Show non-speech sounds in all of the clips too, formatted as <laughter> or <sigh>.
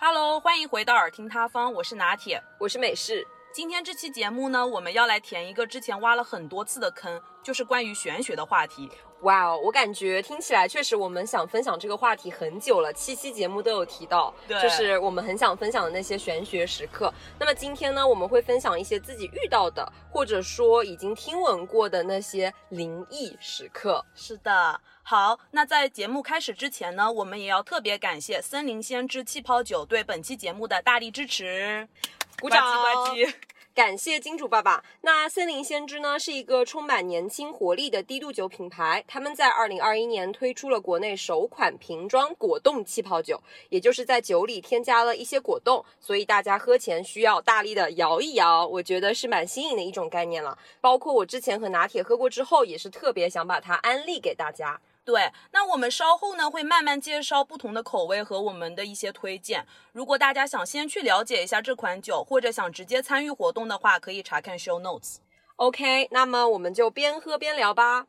Hello，欢迎回到耳听他方，我是拿铁。我是美式。今天这期节目呢，我们要来填一个之前挖了很多次的坑，就是关于玄学的话题。哇哦，我感觉听起来确实，我们想分享这个话题很久了，七期节目都有提到，对就是我们很想分享的那些玄学时刻。那么今天呢，我们会分享一些自己遇到的，或者说已经听闻过的那些灵异时刻。是的，好，那在节目开始之前呢，我们也要特别感谢森林先知气泡酒对本期节目的大力支持，鼓掌。<laughs> 感谢金主爸爸。那森林先知呢，是一个充满年轻活力的低度酒品牌。他们在二零二一年推出了国内首款瓶装果冻气泡酒，也就是在酒里添加了一些果冻，所以大家喝前需要大力的摇一摇。我觉得是蛮新颖的一种概念了。包括我之前和拿铁喝过之后，也是特别想把它安利给大家。对，那我们稍后呢会慢慢介绍不同的口味和我们的一些推荐。如果大家想先去了解一下这款酒，或者想直接参与活动的话，可以查看 show notes。OK，那么我们就边喝边聊吧。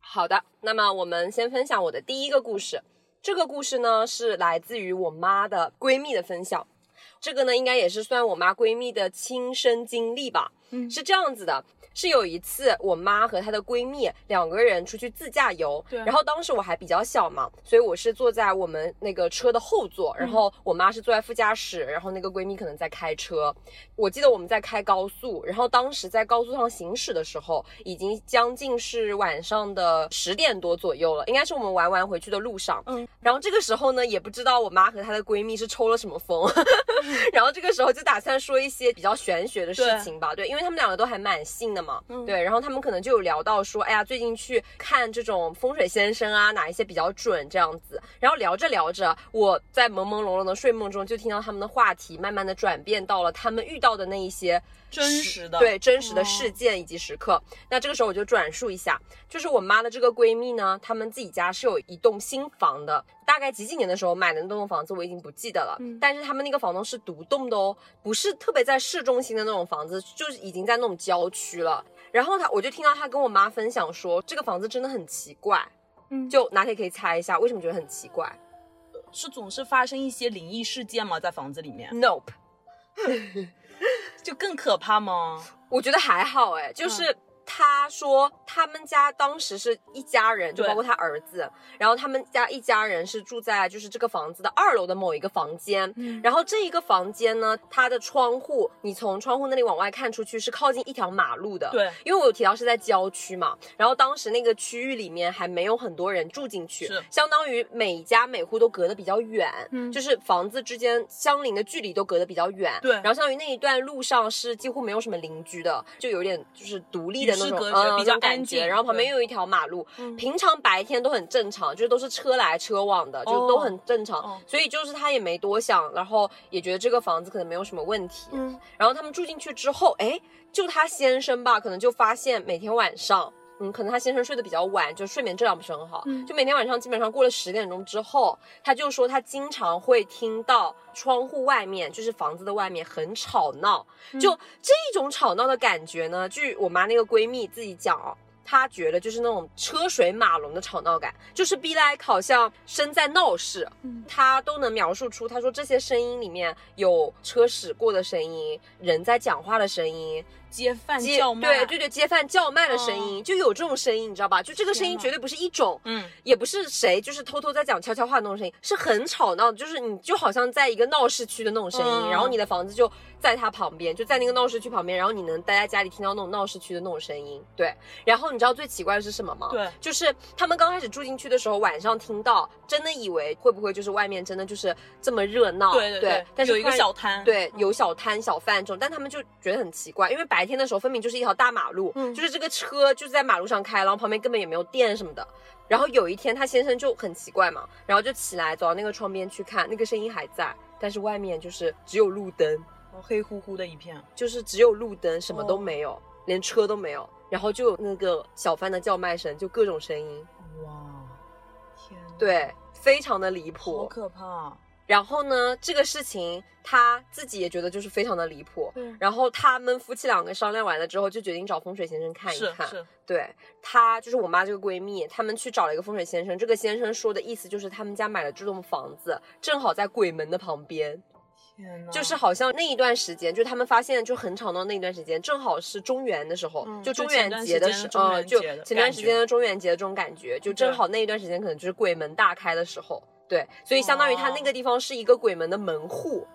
好的，那么我们先分享我的第一个故事。这个故事呢是来自于我妈的闺蜜的分享。这个呢应该也是算我妈闺蜜的亲身经历吧。嗯是这样子的，是有一次我妈和她的闺蜜两个人出去自驾游，对然后当时我还比较小嘛，所以我是坐在我们那个车的后座，然后我妈是坐在副驾驶，然后那个闺蜜可能在开车。我记得我们在开高速，然后当时在高速上行驶的时候，已经将近是晚上的十点多左右了，应该是我们玩完回去的路上。嗯，然后这个时候呢，也不知道我妈和她的闺蜜是抽了什么风，<laughs> 然后这个时候就打算说一些比较玄学的事情吧，对，因为他们两个都还蛮信的嘛，嗯。对，然后他们可能就有聊到说，哎呀，最近去看这种风水先生啊，哪一些比较准这样子，然后聊着聊着，我在朦朦胧胧的睡梦中就听到他们的话题慢慢的转变到了他们遇到的那一些真实的对真实的哦事件以及时刻。那这个时候我就转述一下，就是我妈的这个闺蜜呢，她们自己家是有一栋新房的，大概几几年的时候买的那栋房子我已经不记得了，嗯但是他们那个房东是独栋的哦，不是特别在市中心的那种房子，就是已经在那种郊区了。然后她，我就听到她跟我妈分享说，这个房子真的很奇怪，嗯就拿铁可以猜一下为什么觉得很奇怪是总是发生一些灵异事件吗？在房子里面？Nope，<laughs> 就更可怕吗？我觉得还好哎，就是。她说他们家当时是一家人，就包括他儿子，然后他们家一家人是住在就是这个房子的二楼的某一个房间，嗯。然后这一个房间呢，它的窗户，你从窗户那里往外看出去是靠近一条马路的，对，因为我有提到是在郊区嘛，然后当时那个区域里面还没有很多人住进去是，相当于每家每户都隔得比较远，嗯。就是房子之间相邻的距离都隔得比较远，对。然后相当于那一段路上是几乎没有什么邻居的，就有点就是独立的那种，与世隔绝嗯，比较安静，然后旁边又有一条马路，嗯。平常白天都很正常，就是都是车来车往的，就都很正常，哦所以就是他也没多想，然后也觉得这个房子可能没有什么问题，嗯，然后他们住进去之后，哎，就他先生吧，可能就发现每天晚上，嗯，可能他先生睡得比较晚，就睡眠质量不是很好，嗯就每天晚上基本上过了十点钟之后，他就说他经常会听到窗户外面，就是房子的外面很吵闹，嗯就这种吵闹的感觉呢，据我妈那个闺蜜自己讲哦。她觉得就是那种车水马龙的吵闹感，就是 be like 好像身在闹市，嗯她都能描述出。她说这些声音里面有车驶过的声音，人在讲话的声音，街贩叫卖，对对对，街贩叫卖的声音、就有这种声音，你知道吧？就这个声音绝对不是一种，嗯，也不是谁就是偷偷在讲悄悄话那种声音，是很吵闹的，就是你就好像在一个闹市区的那种声音，嗯然后你的房子就在它旁边，就在那个闹市区旁边，然后你能待在家里听到那种闹市区的那种声音，对。然后你知道最奇怪的是什么吗？对。就是他们刚开始住进去的时候，晚上听到，真的以为会不会就是外面真的就是这么热闹，对对对但是有一个小摊对，有小摊小贩这种，但他们就觉得很奇怪，因为白天的时候分明就是一条大马路，嗯就是这个车就是在马路上开，然后旁边根本也没有电什么的。然后有一天他先生就很奇怪嘛，然后就起来走到那个窗边去看，那个声音还在，但是外面就是只有路灯，哦黑乎乎的一片，就是只有路灯，什么都哦没有，连车都没有。然后就有那个小贩的叫卖声，就各种声音，哇，天哪，对，非常的离谱好。可怕。然后呢，这个事情他自己也觉得就是非常的离谱。嗯然后他们夫妻两个商量完了之后，就决定找风水先生看一看。是是，对她就是我妈这个闺蜜，他们去找了一个风水先生。这个先生说的意思就是他们家买了这栋房子，正好在鬼门的旁边，天呐，就是好像那一段时间，就他们发现就很吵闹那一段时间，正好是中元的时候，嗯就中元节的时时间的中呃，就前段时间的中元节的这种感觉，就正好那一段时间可能就是鬼门大开的时候，对，所以相当于它那个地方是一个鬼门的门户。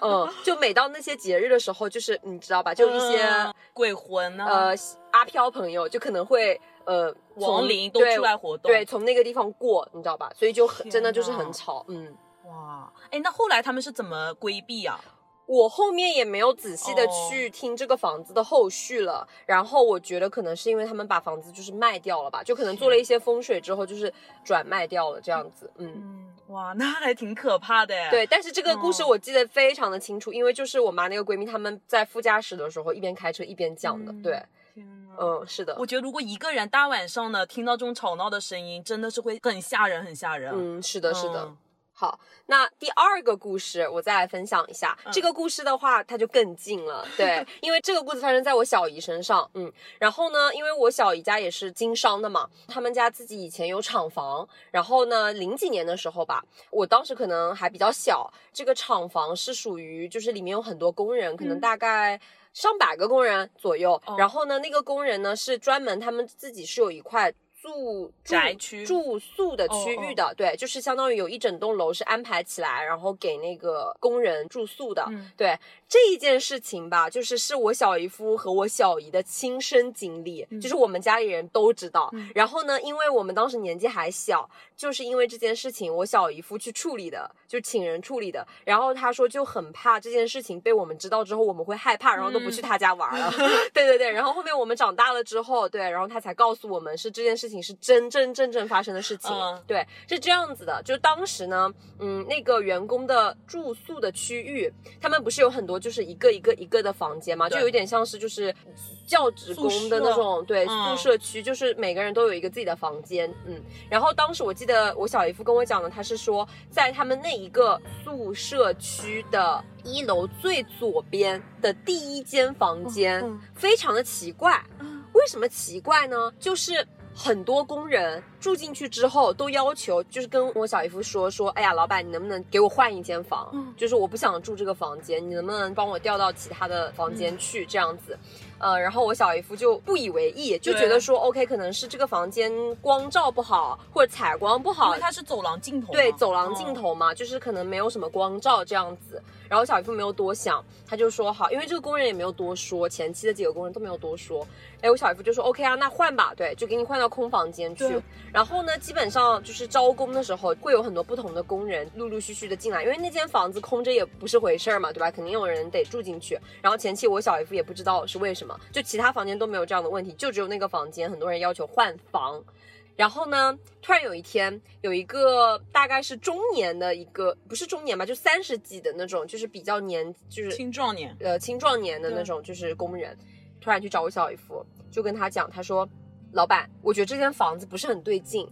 嗯，就每到那些节日的时候，就是你知道吧，就一些、嗯鬼魂呢，呃阿飘朋友就可能会呃从亡灵都对出来活动，对，从那个地方过，你知道吧？所以就很真的就是很吵，嗯。哇，哎，那后来他们是怎么规避啊？我后面也没有仔细的哦去听这个房子的后续了，然后我觉得可能是因为他们把房子就是卖掉了吧，就可能做了一些风水之后就是转卖掉了这样子，嗯。嗯，哇，那还挺可怕的呀。对，但是这个故事嗯我记得非常的清楚，因为就是我妈那个闺蜜她们在副驾驶的时候一边开车一边讲的，嗯对，嗯，是的，我觉得如果一个人大晚上的听到这种吵闹的声音，真的是会很吓人，很吓人。嗯，是的，是的。嗯好，那第二个故事我再来分享一下。嗯这个故事的话，它就更近了，对，<laughs> 因为这个故事发生在我小姨身上，嗯，然后呢，因为我小姨家也是经商的嘛，他们家自己以前有厂房，然后呢，零几年的时候吧，我当时可能还比较小，这个厂房是属于就是里面有很多工人，可能嗯大概。上百个工人左右，哦然后呢，那个工人呢是专门他们自己是有一块住住宅区住宿的区域的，对，就是相当于有一整栋楼是安排起来，然后给那个工人住宿的。嗯对这一件事情吧，就是是我小姨夫和我小姨的亲身经历，嗯就是我们家里人都知道。嗯然后呢，因为我们当时年纪还小，就是因为这件事情，我小姨夫去处理的，就请人处理的。然后他说就很怕这件事情被我们知道之后，我们会害怕，然后都不去他家玩了。<laughs> <laughs> 对对对，然后后面我们长大了之后，对，然后他才告诉我们是这件事情是真真正正发生的事情。嗯对，是这样子的，就当时呢，嗯，那个员工的住宿的区域，他们不是有很多就是一个一个一个的房间嘛，就有点像是就是教职工的那种对嗯宿舍区，就是每个人都有一个自己的房间，嗯。然后当时我记得我小姨夫跟我讲的，他是说在他们那一个宿舍区的一楼最左边的第一间房间，嗯非常的奇怪。嗯为什么奇怪呢？就是很多工人住进去之后都要求，就是跟我小姨夫说说，哎呀，老板，你能不能给我换一间房？嗯就是我不想住这个房间，你能不能帮我调到其他的房间去？这样子。呃，然后我小姨夫就不以为意，就觉得说，OK，可能是这个房间光照不好，或者采光不好因好为，它是走廊尽头，对，走廊尽嗯。头嘛，就是可能没有什么光照这样子。然后小姨夫没有多想，他就说好，因为这个工人也没有多说，前期的几个工人都没有多说。哎，我小姨夫就说 OK 啊，那换吧，对，就给你换到空房间去。然后呢，基本上就是招工的时候会有很多不同的工人陆陆续续的进来，因为那间房子空着也不是回事儿嘛，对吧？肯定有人得住进去。然后前期我小姨夫也不知道是为什么，就其他房间都没有这样的问题，就只有那个房间很多人要求换房。然后呢，突然有一天，有一个大概是中年的一个，不是中年吧，就三十几的那种，就是比较年，就是青壮年，呃青壮年的那种，就是工人，突然去找我小姨夫，就跟他讲，他说，老板，我觉得这间房子不是很对劲，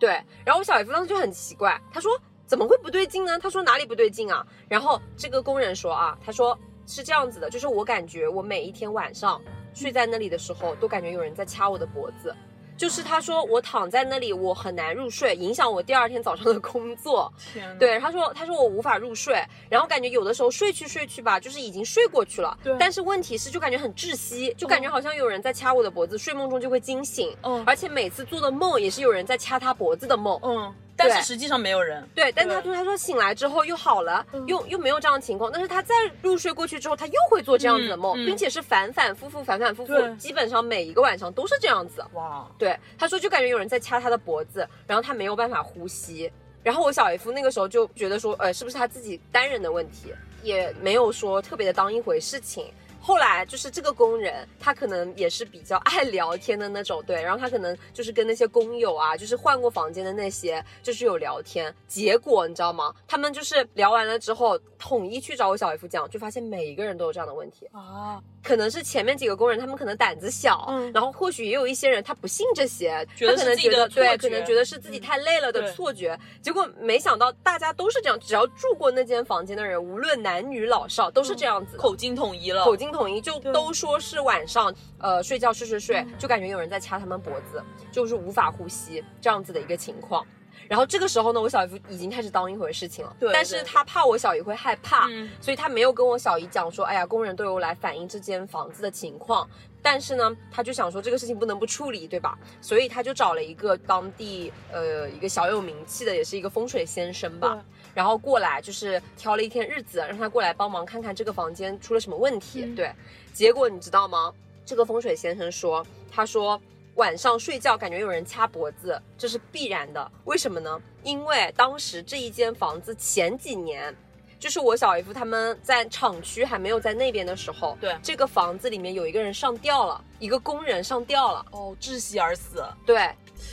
对。然后我小姨夫当时就很奇怪，他说怎么会不对劲呢？他说哪里不对劲啊？然后这个工人说啊，他说是这样子的，就是我感觉我每一天晚上睡在那里的时候，都感觉有人在掐我的脖子。就是他说我躺在那里，我很难入睡，影响我第二天早上的工作。天，对，他说他说我无法入睡，然后感觉有的时候睡去睡去吧，就是已经睡过去了，对但是问题是就感觉很窒息，就感觉好像有人在掐我的脖子，睡梦中就会惊醒，嗯而且每次做的梦也是有人在掐他脖子的梦。嗯，但是实际上没有人，对，但他说他说醒来之后又好了，嗯又又没有这样的情况，但是他再入睡过去之后，他又会做这样子的梦，并且是反反复复、反反复复，基本上每一个晚上都是这样子。哇，对，他说就感觉有人在掐他的脖子，然后他没有办法呼吸。然后我小姨夫那个时候就觉得说，呃，是不是他自己单人的问题，也没有说特别的当一回事情。后来就是这个工人，他可能也是比较爱聊天的那种，对，然后他可能就是跟那些工友啊，就是换过房间的那些，就是有聊天。结果你知道吗？他们就是聊完了之后，统一去找我小姨夫讲，就发现每一个人都有这样的问题。啊，可能是前面几个工人他们可能胆子小，嗯然后或许也有一些人他不信这些，觉得他可能是自己的觉得对，可能觉得是自己太累了的错觉。结果没想到大家都是这样，只要住过那间房间的人，无论男女老少都是这样子的。口径统一了，口径统一，就都说是晚上，呃，睡觉睡睡睡，就感觉有人在掐他们脖子，就是无法呼吸这样子的一个情况。然后这个时候呢，我小姨夫已经开始当一回事情了，对但是他怕我小姨会害怕，嗯所以他没有跟我小姨讲说，哎呀，工人都有来反映这间房子的情况。但是呢，他就想说这个事情不能不处理，对吧？所以他就找了一个当地呃一个小有名气的，也是一个风水先生吧，然后过来就是挑了一天日子，让他过来帮忙看看这个房间出了什么问题。嗯对，结果你知道吗？这个风水先生说，他说晚上睡觉感觉有人掐脖子，这是必然的。为什么呢？因为当时这一间房子前几年。就是我小姨夫他们在厂区还没有在那边的时候，对这个房子里面有一个人上吊了，一个工人上吊了，哦，窒息而死，对，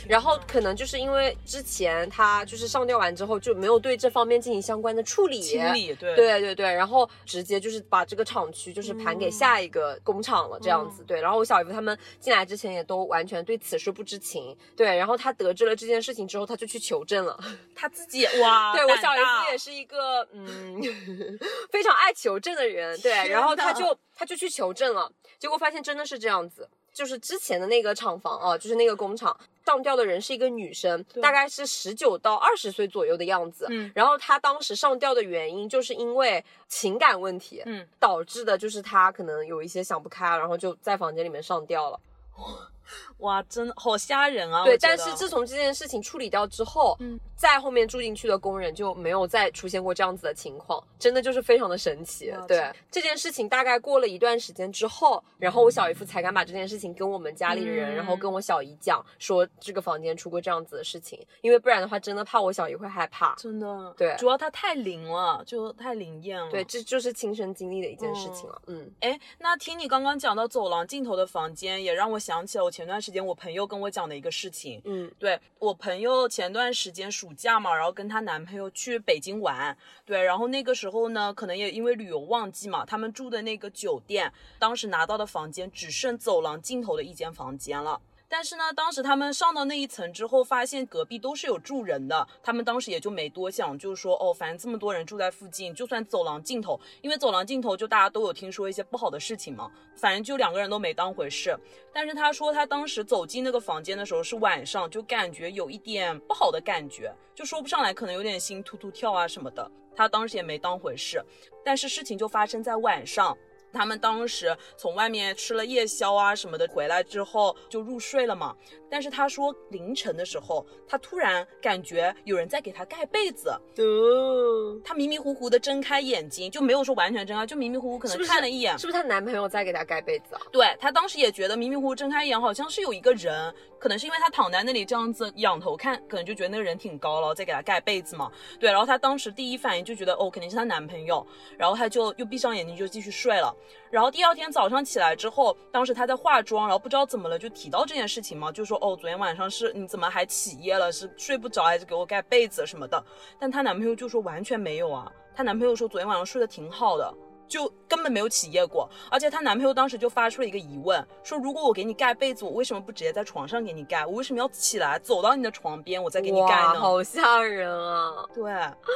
然后可能就是因为之前他就是上吊完之后就没有对这方面进行相关的处理，清理，对对对对，然后直接就是把这个厂区就是盘给下一个工厂了，这样子。对，然后我小姨夫他们进来之前也都完全对此事不知情。对，然后他得知了这件事情之后，他就去求证了。<laughs> 他自己哇，对我小姨夫也是一个嗯 <laughs> 非常爱求证的人，对，然后他就他就去求证了，结果发现真的是这样子。就是之前的那个厂房啊，就是那个工厂上吊的人是一个女生，大概是十九到二十岁左右的样子。嗯然后她当时上吊的原因就是因为情感问题，嗯，导致的就是她可能有一些想不开，然后就在房间里面上吊了。<laughs> <laughs> 哇，真的好吓人啊！对，但是自从这件事情处理掉之后，嗯，在后面住进去的工人就没有再出现过这样子的情况，真的就是非常的神奇。对这这件事情大概过了一段时间之后，然后我小姨夫才敢把这件事情跟我们家里人，嗯然后跟我小姨讲，说这个房间出过这样子的事情，因为不然的话，真的怕我小姨会害怕。真的对主要它太灵了，就太灵验了。对，这就是亲身经历的一件事情了。嗯哎，那听你刚刚讲到走廊尽头的房间，也让我想起了我前段时间我朋友跟我讲的一个事情。嗯对我朋友前段时间暑假嘛，然后跟她男朋友去北京玩，对，然后那个时候呢，可能也因为旅游旺季嘛，他们住的那个酒店，当时拿到的房间只剩走廊尽头的一间房间了。但是呢，当时他们上到那一层之后，发现隔壁都是有住人的，他们当时也就没多想，就是说哦，反正这么多人住在附近，就算走廊尽头，因为走廊尽头就大家都有听说一些不好的事情嘛，反正就两个人都没当回事。但是他说他当时走进那个房间的时候是晚上，就感觉有一点不好的感觉，就说不上来，可能有点心突突跳啊什么的。他当时也没当回事，但是事情就发生在晚上。他们当时从外面吃了夜宵啊什么的，回来之后就入睡了嘛。但是他说凌晨的时候，他突然感觉有人在给他盖被子，哦，他迷迷糊糊的睁开眼睛，就没有说完全睁开，就迷迷糊糊可能看了一眼，是不是她男朋友在给她盖被子啊？对她当时也觉得迷迷糊糊睁开眼，好像是有一个人，可能是因为她躺在那里这样子仰头看，可能就觉得那个人挺高了，在给她盖被子嘛。对，然后她当时第一反应就觉得哦，肯定是她男朋友，然后她就又闭上眼睛就继续睡了。然后第二天早上起来之后，当时她在化妆，然后不知道怎么了就提到这件事情嘛，就说哦，昨天晚上是你怎么还起夜了？是睡不着还是给我盖被子什么的？但她男朋友就说完全没有啊，她男朋友说昨天晚上睡得挺好的。就根本没有起夜过，而且她男朋友当时就发出了一个疑问，说如果我给你盖被子，我为什么不直接在床上给你盖？我为什么要起来走到你的床边，我再给你盖，呢？好吓人啊！对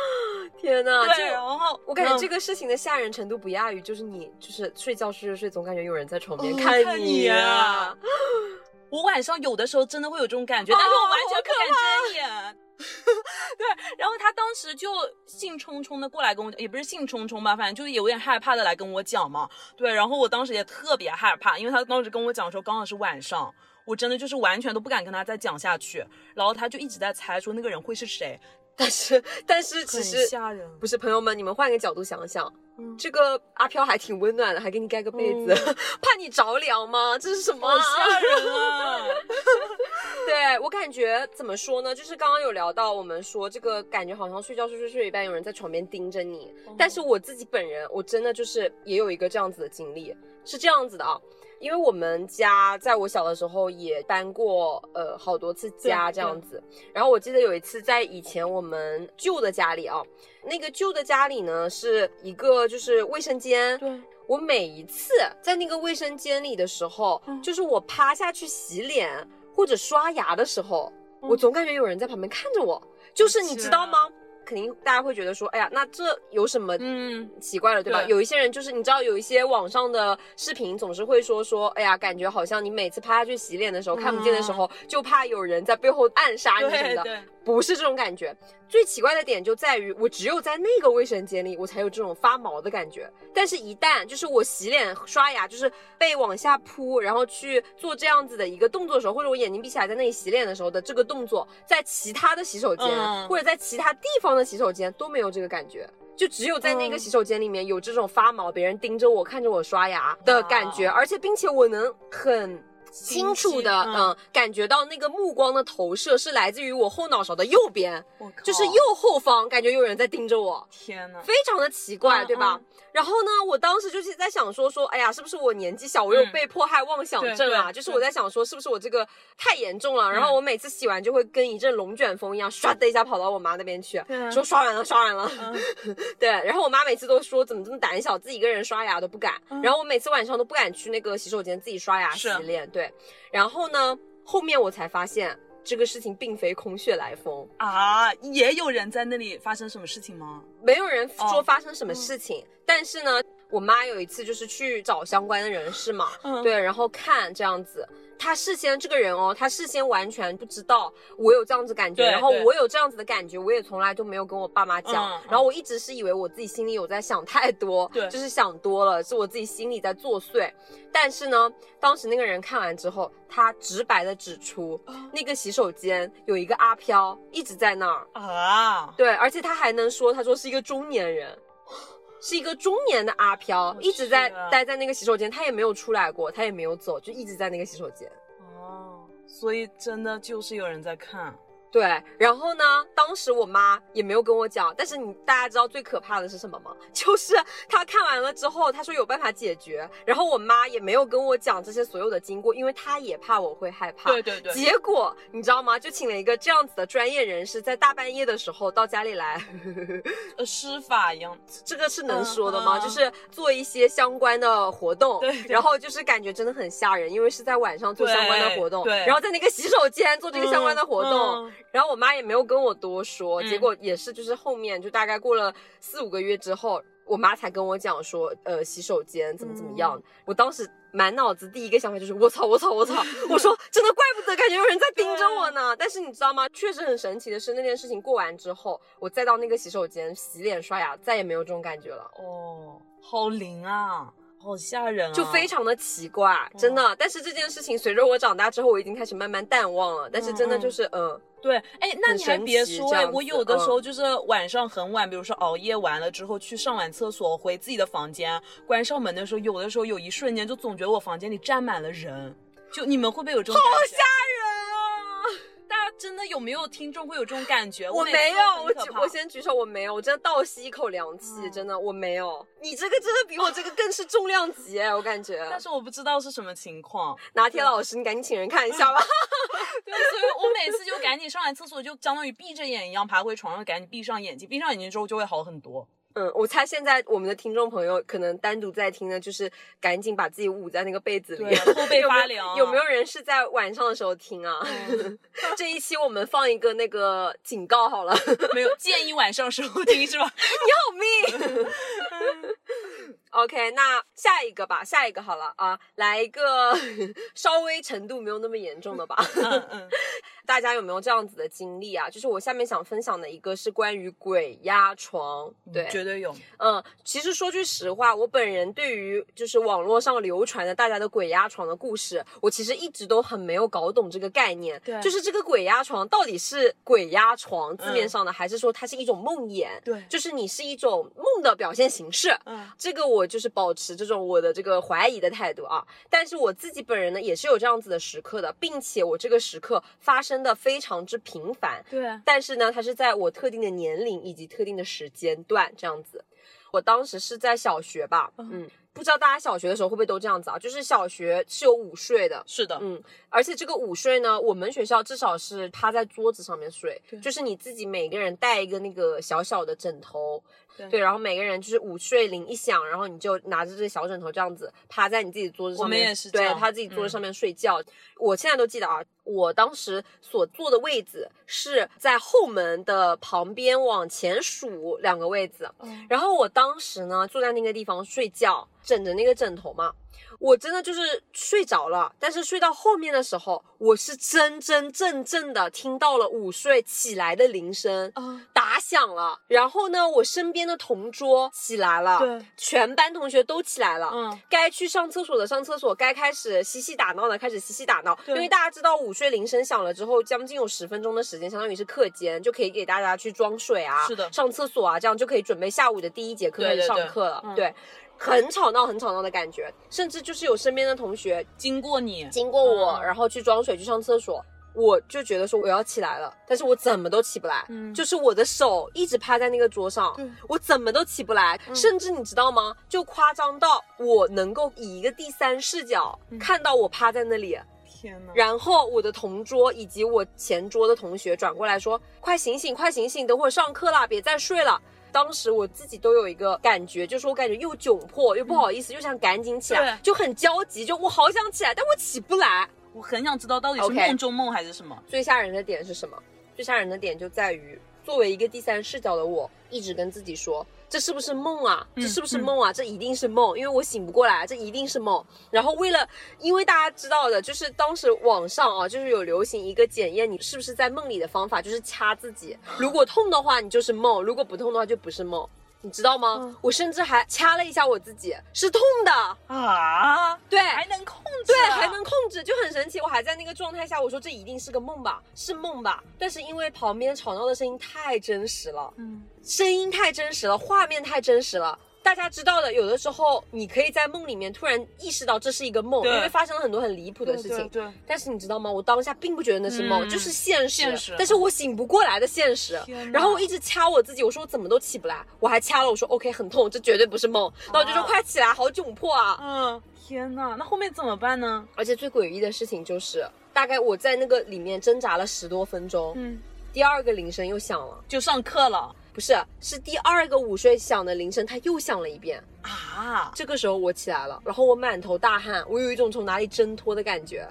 <laughs> 天呐，对，这然后我感觉这个个事情的吓人程度不亚于，就是你就是睡觉睡着睡，总感觉有人在床边哦看看你 <laughs> 我晚上有的时候真的会有这种感觉，但是我完全不敢睁眼。<laughs> 对，然后他当时就兴冲冲的过来跟我讲，也不是兴冲冲吧，反正就是有点害怕的来跟我讲嘛。对，然后我当时也特别害怕，因为他当时跟我讲的时候刚好是晚上，我真的就是完全都不敢跟他再讲下去。然后他就一直在猜说那个人会是谁，但是但是其很实吓人。不是朋友们，你们换个角度想想，嗯这个阿飘还挺温暖的，还给你盖个被子，<laughs> 怕你着凉吗？这是什么、啊？好吓人啊！<laughs> 对我感觉怎么说呢？就是刚刚有聊到，我们说这个感觉好像睡觉睡睡睡一半，有人在床边盯着你。但是我自己本人，我真的就是也有一个这样子的经历，是这样子的啊。因为我们家在我小的时候也搬过呃好多次家这样子，然后我记得有一次在以前我们旧的家里啊，那个旧的家里呢是一个就是卫生间，对，我每一次在那个卫生间里的时候，就是我趴下去洗脸或者刷牙的时候，我总感觉有人在旁边看着我，就是你知道吗？肯定大家会觉得说，哎呀，那这有什么嗯奇怪了，对吧？有一些人就是你知道，有一些网上的视频总是会说说，哎呀，感觉好像你每次趴下去洗脸的时候看不见的时候，就怕有人在背后暗杀你什么的。不是这种感觉，最奇怪的点就在于我只有在那个卫生间里，我才有这种发毛的感觉。但是，一旦就是我洗脸刷牙，就是被往下扑，然后去做这样子的一个动作的时候，或者我眼睛闭起来在那里洗脸的时候的这个动作，在其他的洗手间或者在其他地方的洗手间都没有这个感觉，就只有在那个洗手间里面有这种发毛，别人盯着我看着我刷牙的感觉，而且并且我能很。清楚的，嗯，感觉到那个目光的投射是来自于我后脑勺的右边，就是右后方，感觉有人在盯着我。天呐，非常的奇怪，对吧？然后呢，我当时就是在想说说，哎呀，是不是我年纪小，我有被迫害妄想症啊？就是我在想说，是不是我这个太严重了？然后我每次洗完就会跟一阵龙卷风一样，唰的一下跑到我妈那边去，说刷完了，刷完了。<laughs> 对，然后我妈每次都说怎么这么胆小，自己一个人刷牙都不敢。然后我每次晚上都不敢去那个洗手间自己刷牙洗脸。对。然后呢？后面我才发现这个事情并非空穴来风啊！也有人在那里发生什么事情吗？没有人说发生什么事情，但是呢，我妈有一次就是去找相关的人士嘛，对，然后看这样子。他事先这个人哦，他事先完全不知道我有这样子感觉，然后我有这样子的感觉，我也从来都没有跟我爸妈讲，然后我一直是以为我自己心里有在想太多，对，就是想多了，是我自己心里在作祟。但是呢，当时那个人看完之后，他直白的指出，那个洗手间有一个阿飘一直在那儿啊，对，而且他还能说，他说是一个中年人，是一个中年的阿飘，一直在待在那个洗手间，他也没有出来过，他也没有走，就一直在那个洗手间。哦，所以真的就是有人在看。对，然后呢？当时我妈也没有跟我讲，但是你大家知道最可怕的是什么吗？<laughs> 就是她看完了之后，她说有办法解决，然后我妈也没有跟我讲这些所有的经过，因为她也怕我会害怕。对对对。结果你知道吗？就请了一个这样子的专业人士，在大半夜的时候到家里来，呃，施法一样，这个是能说的吗？就是做一些相关的活动，对，然后就是感觉真的很吓人，因为是在晚上做相关的活动，对，然后在那个洗手间做这个相关的活动。然后我妈也没有跟我多说，结果也是就是后面就大概过了四五个月之后，我妈才跟我讲说，呃，洗手间怎么怎么样。我当时满脑子第一个想法就是我操我操我操！<laughs> 我说真的怪不得感觉有人在盯着我呢。但是你知道吗？确实很神奇的是那件事情过完之后，我再到那个洗手间洗脸刷牙，再也没有这种感觉了。哦，好灵啊！好吓人啊！就非常的奇怪，真的。但是这件事情随着我长大之后，我已经开始慢慢淡忘了。但是真的就是，嗯，对，哎，那你还别说，哎，我有的时候就是晚上很晚，比如说熬夜完了之后去上完厕所回自己的房间，关上门的时候，有的时候有一瞬间就总觉得我房间里站满了人。就你们会不会有这种？好吓！真的有没有听众会有这种感觉？我没有，我举我先举手，我没有，我真的倒吸一口凉气，真的我没有。你这个真的比我这个更是重量级哎，我感觉。但是我不知道是什么情况。拿铁老师，你赶紧请人看一下吧。<laughs> 对，所以我每次就赶紧上完厕所，就相当于闭着眼一样爬回床上，赶紧闭上眼睛，闭上眼睛之后就会好很多。嗯，我猜现在我们的听众朋友可能单独在听呢，就是赶紧把自己捂在那个被子里，后背 <laughs> 发凉。有没有人是在晚上的时候听啊？这一期我们放一个那个警告好了，没有建议晚上时候听是吧？<laughs> 你好 <laughs> 命。OK，那下一个吧，下一个好了啊，来一个 <laughs> 稍微程度没有那么严重的吧。嗯嗯。<laughs> 大家有没有这样子的经历啊？就是我下面想分享的一个是关于鬼压床，对，绝对有。嗯，其实说句实话，我本人对于就是网络上流传的大家的鬼压床的故事，我其实一直都很没有搞懂这个概念。对，就是这个鬼压床到底是鬼压床字面上的，还是说它是一种梦魇？对，就是你是一种梦的表现形式。嗯，这个我我就是保持这种我的这个怀疑的态度啊。但是我自己本人呢，也是有这样子的时刻的，并且我这个时刻发生的非常之频繁。对，但是呢，它是在我特定的年龄以及特定的时间段这样子。我当时是在小学吧，嗯，不知道大家小学的时候会不会都这样子啊？就是小学是有午睡的，是的，嗯，而且这个午睡呢，我们学校至少是趴在桌子上面睡，就是你自己每个人带一个那个小小的枕头，对，然后每个人就是午睡铃一响，然后你就拿着这个小枕头这样子趴在你自己桌子上面，我们也是对，趴自己桌子上面睡觉。我现在都记得啊，我当时所坐的位置是在后门的旁边往前数两个位子，然后我当时呢坐在那个地方睡觉，枕着那个枕头嘛。我真的就是睡着了，但是睡到后面的时候，我是真真正正的听到了午睡起来的铃声打响了。然后呢，我身边的同桌起来了，对，全班同学都起来了。嗯，该去上厕所的上厕所，该开始嬉戏打闹的开始嬉戏打闹。因为大家知道午睡铃声响了之后，将近有十分钟的时间，相当于是课间，就可以给大家去装水啊，是的，上厕所啊，这样就可以准备下午的第一节课开始上课了。对。很吵闹，很吵闹的感觉，甚至就是有身边的同学经过你，经过我，然后去装水，去上厕所，我就觉得说我要起来了，但是我怎么都起不来，嗯，就是我的手一直趴在那个桌上，我怎么都起不来，甚至你知道吗？就夸张到我能够以一个第三视角看到我趴在那里，天呐，然后我的同桌以及我前桌的同学转过来说：“快醒醒，快醒醒，等会上课啦，别再睡了。”当时我自己都有一个感觉，就是我感觉又窘迫又不好意思，又想赶紧起来，就很焦急，就我好想起来，但我起不来。我很想知道到底是梦中梦还是什么。最吓人的点是什么？最吓人的点就在于，作为一个第三视角的我，一直跟自己说。这是不是梦啊？这是不是梦啊？这一定是梦，因为我醒不过来，这一定是梦。然后为了，因为大家知道的，就是当时网上啊，就是有流行一个检验你是不是在梦里的方法，就是掐自己，如果痛的话，你就是梦；如果不痛的话，就不是梦。你知道吗？我甚至还掐了一下我自己，是痛的啊！对，还能控制，对，还能控制，就很神奇。我还在那个状态下，我说这一定是个梦吧，是梦吧？但是因为旁边吵闹的声音太真实了，嗯，声音太真实了，画面太真实了。大家知道的，有的时候你可以在梦里面突然意识到这是一个梦，因为发生了很多很离谱的事情。对。但是你知道吗？我当下并不觉得那是梦，就是现实。现实。但是我醒不过来的现实。然后我一直掐我自己，我说我怎么都起不来，我还掐了，我说 OK 很痛，这绝对不是梦。然后我就说快起来，好窘迫啊。嗯。天呐，那后面怎么办呢？而且最诡异的事情就是，大概我在那个里面挣扎了十多分钟，嗯，第二个铃声又响了，就上课了。不是，是第二个午睡响的铃声，它又响了一遍。啊！这个时候我起来了，然后我满头大汗，我有一种从哪里挣脱的感觉，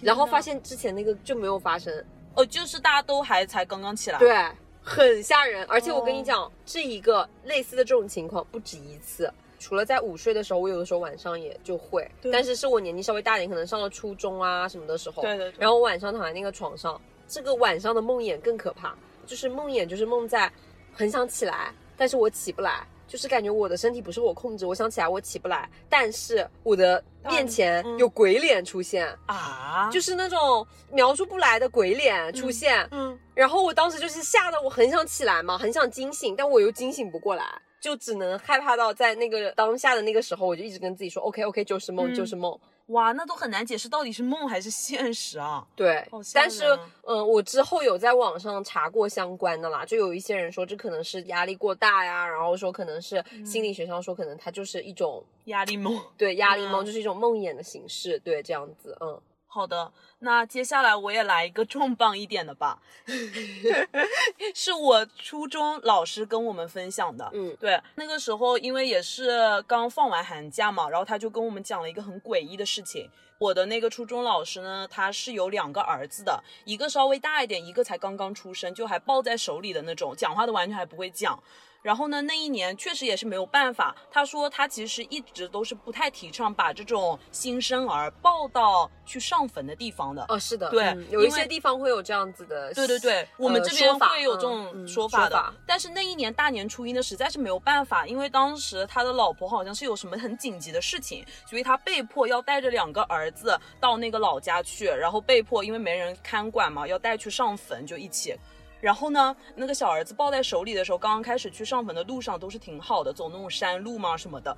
然后发现之前那个就没有发生，哦，就是大家都还才刚刚起来，对，很吓人。而且我跟你讲，这一个类似的这种情况不止一次，除了在午睡的时候，我有的时候晚上也就会，但是是我年纪稍微大点，可能上了初中啊什么的时候，对对。然后我晚上躺在那个床上，这个晚上的梦魇更可怕，就是梦魇就是梦在。很想起来，但是我起不来，就是感觉我的身体不受我控制。我想起来，我起不来，但是我的面前有鬼脸出现啊，就是那种描述不来的鬼脸出现。嗯，然后我当时就是吓得我很想起来嘛，很想惊醒，但我又惊醒不过来，就只能害怕到在那个当下的那个时候，我就一直跟自己说，OK OK，就是梦，就是梦。哇，那都很难解释到底是梦还是现实啊？对，但是，嗯，我之后有在网上查过相关的啦，就有一些人说这可能是压力过大呀，然后说可能是心理学上说可能它就是一种压力梦，对，压力梦就是一种梦魇的形式，对，这样子，嗯。好的，那接下来我也来一个重磅一点的吧，<laughs> 是我初中老师跟我们分享的。嗯，对，那个时候因为也是刚放完寒假嘛，然后他就跟我们讲了一个很诡异的事情。我的那个初中老师呢，他是有两个儿子的，一个稍微大一点，一个才刚刚出生，就还抱在手里的那种，讲话都完全还不会讲。然后呢，那一年确实也是没有办法。他说他其实一直都是不太提倡把这种新生儿抱到去上坟的地方的。哦，是的，对，有一些地方会有这样子的。对对对，我们这边会有这种说法的。但是那一年大年初一呢，实在是没有办法，因为当时他的老婆好像是有什么很紧急的事情，所以他被迫要带着两个儿子到那个老家去，然后被迫因为没人看管嘛，要带去上坟，就一起。然后呢，那个小儿子抱在手里的时候，刚刚开始去上坟的路上都是挺好的，走那种山路嘛什么的。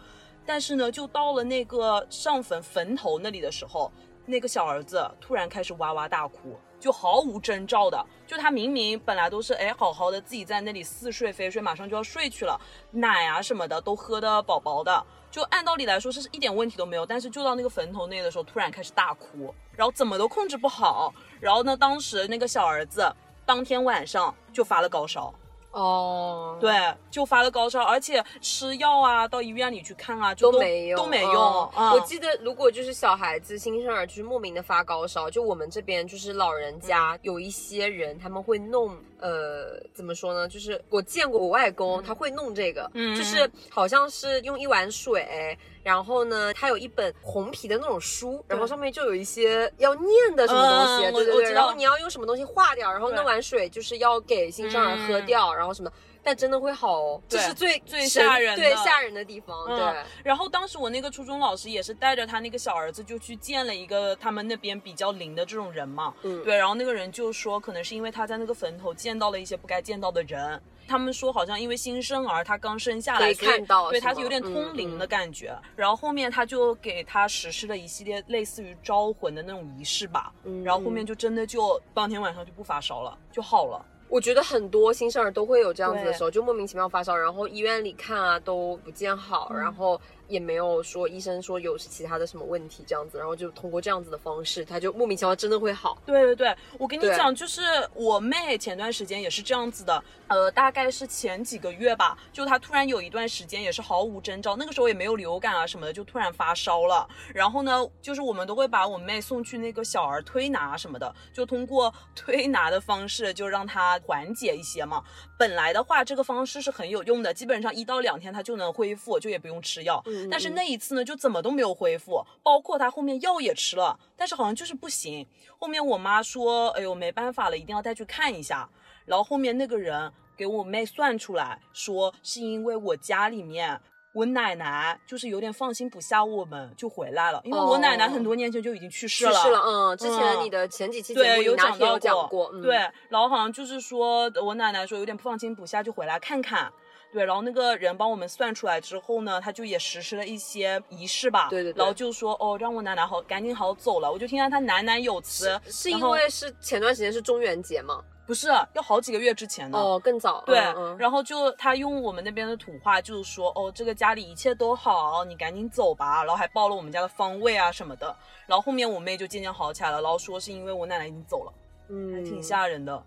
但是呢，就到了那个上坟坟头那里的时候，那个小儿子突然开始哇哇大哭，就毫无征兆的，就他明明本来都是哎好好的自己在那里似睡非睡，马上就要睡去了，奶啊什么的都喝的饱饱的，就按道理来说是一点问题都没有，但是就到那个坟头那的时候，突然开始大哭，然后怎么都控制不好，然后呢，当时那个小儿子当天晚上就发了高烧。哦，对，就发了高烧，而且吃药啊，到医院里去看啊，就都没用，都没用。我记得，如果就是小孩子新生儿就是莫名的发高烧，就我们这边就是老人嗯家有一些人他们会弄，呃，怎么说呢？就是我见过我外公他会弄这个，嗯就是好像是用一碗水。然后呢，他有一本红皮的那种书，然后上面就有一些要念的什么东西，嗯对对对。然后你要用什么东西化掉，然后那对碗水就是要给新生儿喝嗯掉，然后什么，但真的会好哦，这是最最吓人的对吓人的地方，嗯对。然后当时我那个初中老师也是带着他那个小儿子就去见了一个他们那边比较灵的这种人嘛，嗯对，然后那个人就说可能是因为他在那个坟头见到了一些不该见到的人。他们说，好像因为新生儿他刚生下来，看到对他是有点嗯通灵的嗯感觉。然后后面他就给他实施了一系列类似于招魂的那种仪式吧。嗯然后后面就真的就当天晚上就不发烧了，就好了。我觉得很多新生儿都会有这样子的时候，就莫名其妙发烧，然后医院里看啊都不见好，嗯然后也没有说医生说有其他的什么问题这样子，然后就通过这样子的方式，他就莫名其妙真的会好。对对对，我跟你讲，就是我妹前段时间也是这样子的，呃，大概是前几个月吧，就她突然有一段时间也是毫无征兆，那个时候也没有流感啊什么的，就突然发烧了。然后呢，就是我们都会把我妹送去那个小儿推拿什么的，就通过 <laughs> 推拿的方式就让她缓解一些嘛。本来的话，这个方式是很有用的，基本上一到两天她就能恢复，就也不用吃药。嗯但是那一次呢，就怎么都没有恢复，包括他后面药也吃了，但是好像就是不行。后面我妈说，哎呦没办法了，一定要带去看一下。然后后面那个人给我妹算出来，说是因为我家里面。我奶奶就是有点放心不下我们，就回来了。因为我奶奶很多年前就已经去世了，去世了，嗯，之前嗯你的前几期节目对，有讲到过，嗯、对，然后好像就是说我奶奶说有点不放心不下，就回来看看。对，然后那个人帮我们算出来之后呢，他就也实施了一些仪式吧。对对对然后就说哦，让我奶奶好赶紧好走了。我就听到他喃喃有词，是因为是前段时间是中元节嘛？不是要好几个月之前呢。哦，更早，对，然后就他用我们那边的土话，就是说，哦，这个家里一切都好，你赶紧走吧。然后还报了我们家的方位啊什么的。然后后面我妹就渐渐好起来了，然后说是因为我奶奶已经走了，嗯还嗯，挺吓人的。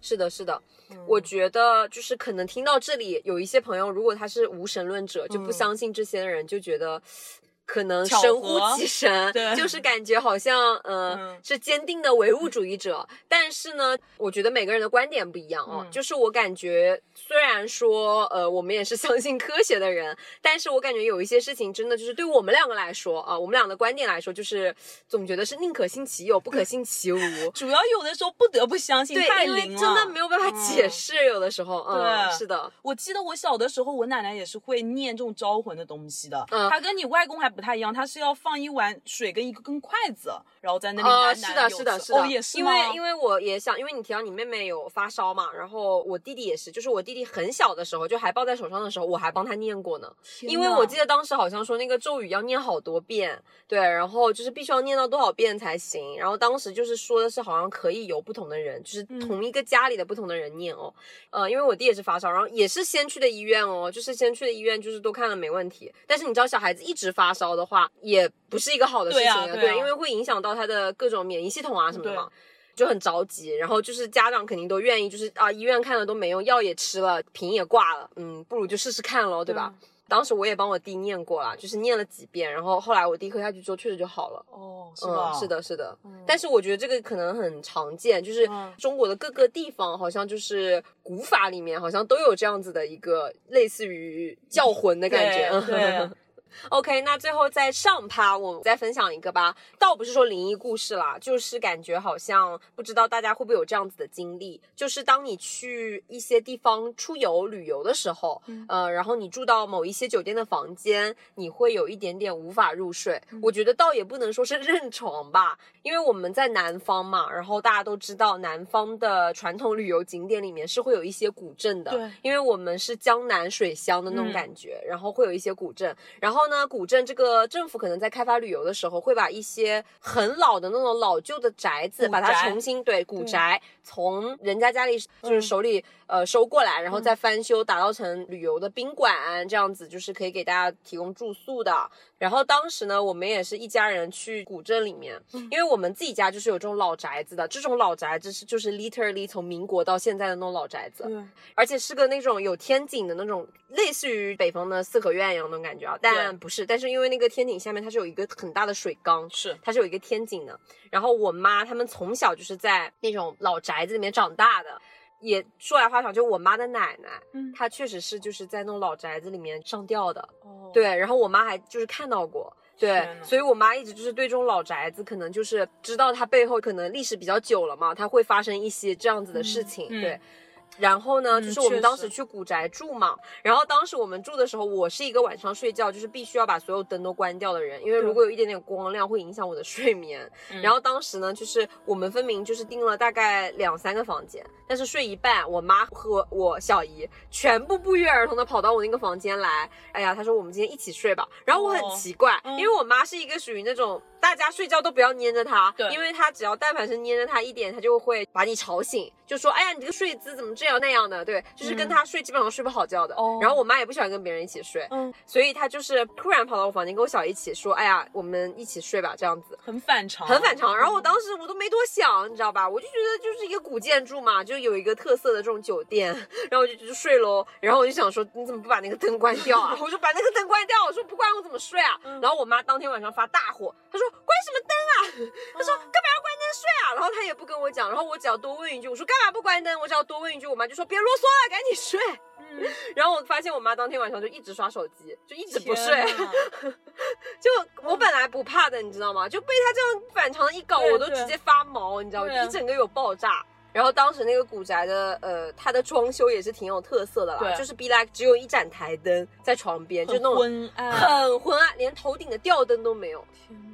是的，是的，嗯我觉得就是可能听到这里，有一些朋友如果他是无神论者，就不嗯相信这些人，就觉得。可能神乎其神，对就是感觉好像，呃，嗯是坚定的唯物主义者。但是呢，我觉得每个人的观点不一样哦。嗯就是我感觉，虽然说，呃，我们也是相信科学的人，但是我感觉有一些事情真的就是对我们两个来说啊、我们俩的观点来说，就是总觉得是宁可信其有，不可信其无。<laughs> 主要有的时候不得不相信，对，太因为真的没有办法解嗯释，有的时候，嗯，对是的，我记得我小的时候，我奶奶也是会念这种招魂的东西的。嗯她跟你外公还不太一样，它是要放一碗水跟一个根筷子，然后在那里呃，是的，是的，是的，哦，也是因为因为我也想，因为你提到你妹妹有发烧嘛，然后我弟弟也是，就是我弟弟很小的时候，就还抱在手上的时候，我还帮他念过呢。因为我记得当时好像说那个咒语要念好多遍，对，然后就是必须要念到多少遍才行。然后当时就是说的是好像可以由不同的人，就是嗯同一个家里的不同的人念哦。呃，因为我弟也是发烧，然后也是先去的医院哦，就是先去的医院，就是都看了没问题。但是你知道小孩子一直发烧的话，也不是一个好的事情对啊对啊因为会影响到他的各种免疫系统啊什么的嘛。就很着急，然后就是家长肯定都愿意，就是啊，医院看了都没用，药也吃了，瓶也挂了，嗯，不如就试试看喽，对吧？当时我也帮我弟念过了，就是念了几遍，然后后来我弟喝下去之后，确实就好了。哦，是吧？嗯，是，的，是的。嗯但是我觉得这个可能很常见，就是嗯中国的各个地方好像就是古法里面好像都有这样子的一个类似于叫魂的感觉。对对 OK，那最后在上趴我们再分享一个吧，倒不是说灵异故事啦，就是感觉好像不知道大家会不会有这样子的经历，就是当你去一些地方出游旅游的时候，呃，然后你住到某一些酒店的房间，你会有一点点无法入睡。我觉得倒也不能说是认床吧，因为我们在南方嘛，然后大家都知道南方的传统旅游景点里面是会有一些古镇的，对因为我们是江南水乡的那种嗯感觉，然后会有一些古镇，然后。后呢，古镇这个政府可能在开发旅游的时候，会把一些很老的那种老旧的宅子，把它重新对古宅从人家家里就是手里、呃收过来，然后再翻修，打造成旅游的宾馆，这样子就是可以给大家提供住宿的。然后当时呢，我们也是一家人去古镇里面，因为我们自己家就是有这种老宅子的，这种老宅子是就是 literally 从民国到现在的那种老宅子，而且是个那种有天井的那种，类似于北方的四合院一样那种感觉啊，但不是，但是因为那个天井下面它是有一个很大的水缸，是它是有一个天井的。然后我妈他们从小就是在那种老宅子里面长大的。也说来话长，就我妈的奶奶，嗯她确实是就是在那种老宅子里面上吊的，哦，对。然后我妈还就是看到过，对所以我妈一直就是对这种老宅子，可能就是知道它背后可能历史比较久了嘛，它会发生一些这样子的事情，嗯对。然后呢，嗯就是我们当时去古宅住嘛，然后当时我们住的时候，我是一个晚上睡觉就是必须要把所有灯都关掉的人，因为如果有一点点光亮会影响我的睡眠。嗯然后当时呢，就是我们分明就是订了大概两三个房间，但是睡一半，我妈和我小姨全部不约而同的跑到我那个房间来，哎呀，她说我们今天一起睡吧。然后我很哦奇怪，嗯因为我妈是一个属于那种大家睡觉都不要粘着她，对因为她只要但凡是粘着她一点，她就会把你吵醒，就说哎呀你这个睡姿怎么这样那样的，对，就是跟她睡基本上睡不好觉的。哦然后我妈也不喜欢跟别人一起睡，嗯，所以她就是突然跑到我房间跟我小姨一起说，哎呀我们一起睡吧这样子。很反常，很反常。然后我当时我都没多想，你知道吧？我就觉得就是一个古建筑嘛，就有一个特色的这种酒店，<laughs> 然后我就就睡喽。然后我就想说，你怎么不把那个灯关掉啊？我就把那个灯关掉，我说不关我怎么睡啊？然后我妈当天晚上发大火，她说关什么灯啊？<laughs> 他说干嘛要关灯睡啊？然后他也不跟我讲，然后我只要多问一句，我说干嘛不关灯？我只要多问一句，我妈就说别啰嗦了，赶紧睡。嗯，<laughs> 然后我发现我妈当天晚上就一直刷手机，就一直不睡。<laughs> 就我本来不怕的，你知道吗？就被他这样反常的一搞，我都直接发毛，你知道吗？一整个有爆炸。然后当时那个古宅的呃，它的装修也是挺有特色的啦，就是 be like 只有一盏台灯在床边，就那种昏暗，很昏暗，连头顶的吊灯都没有。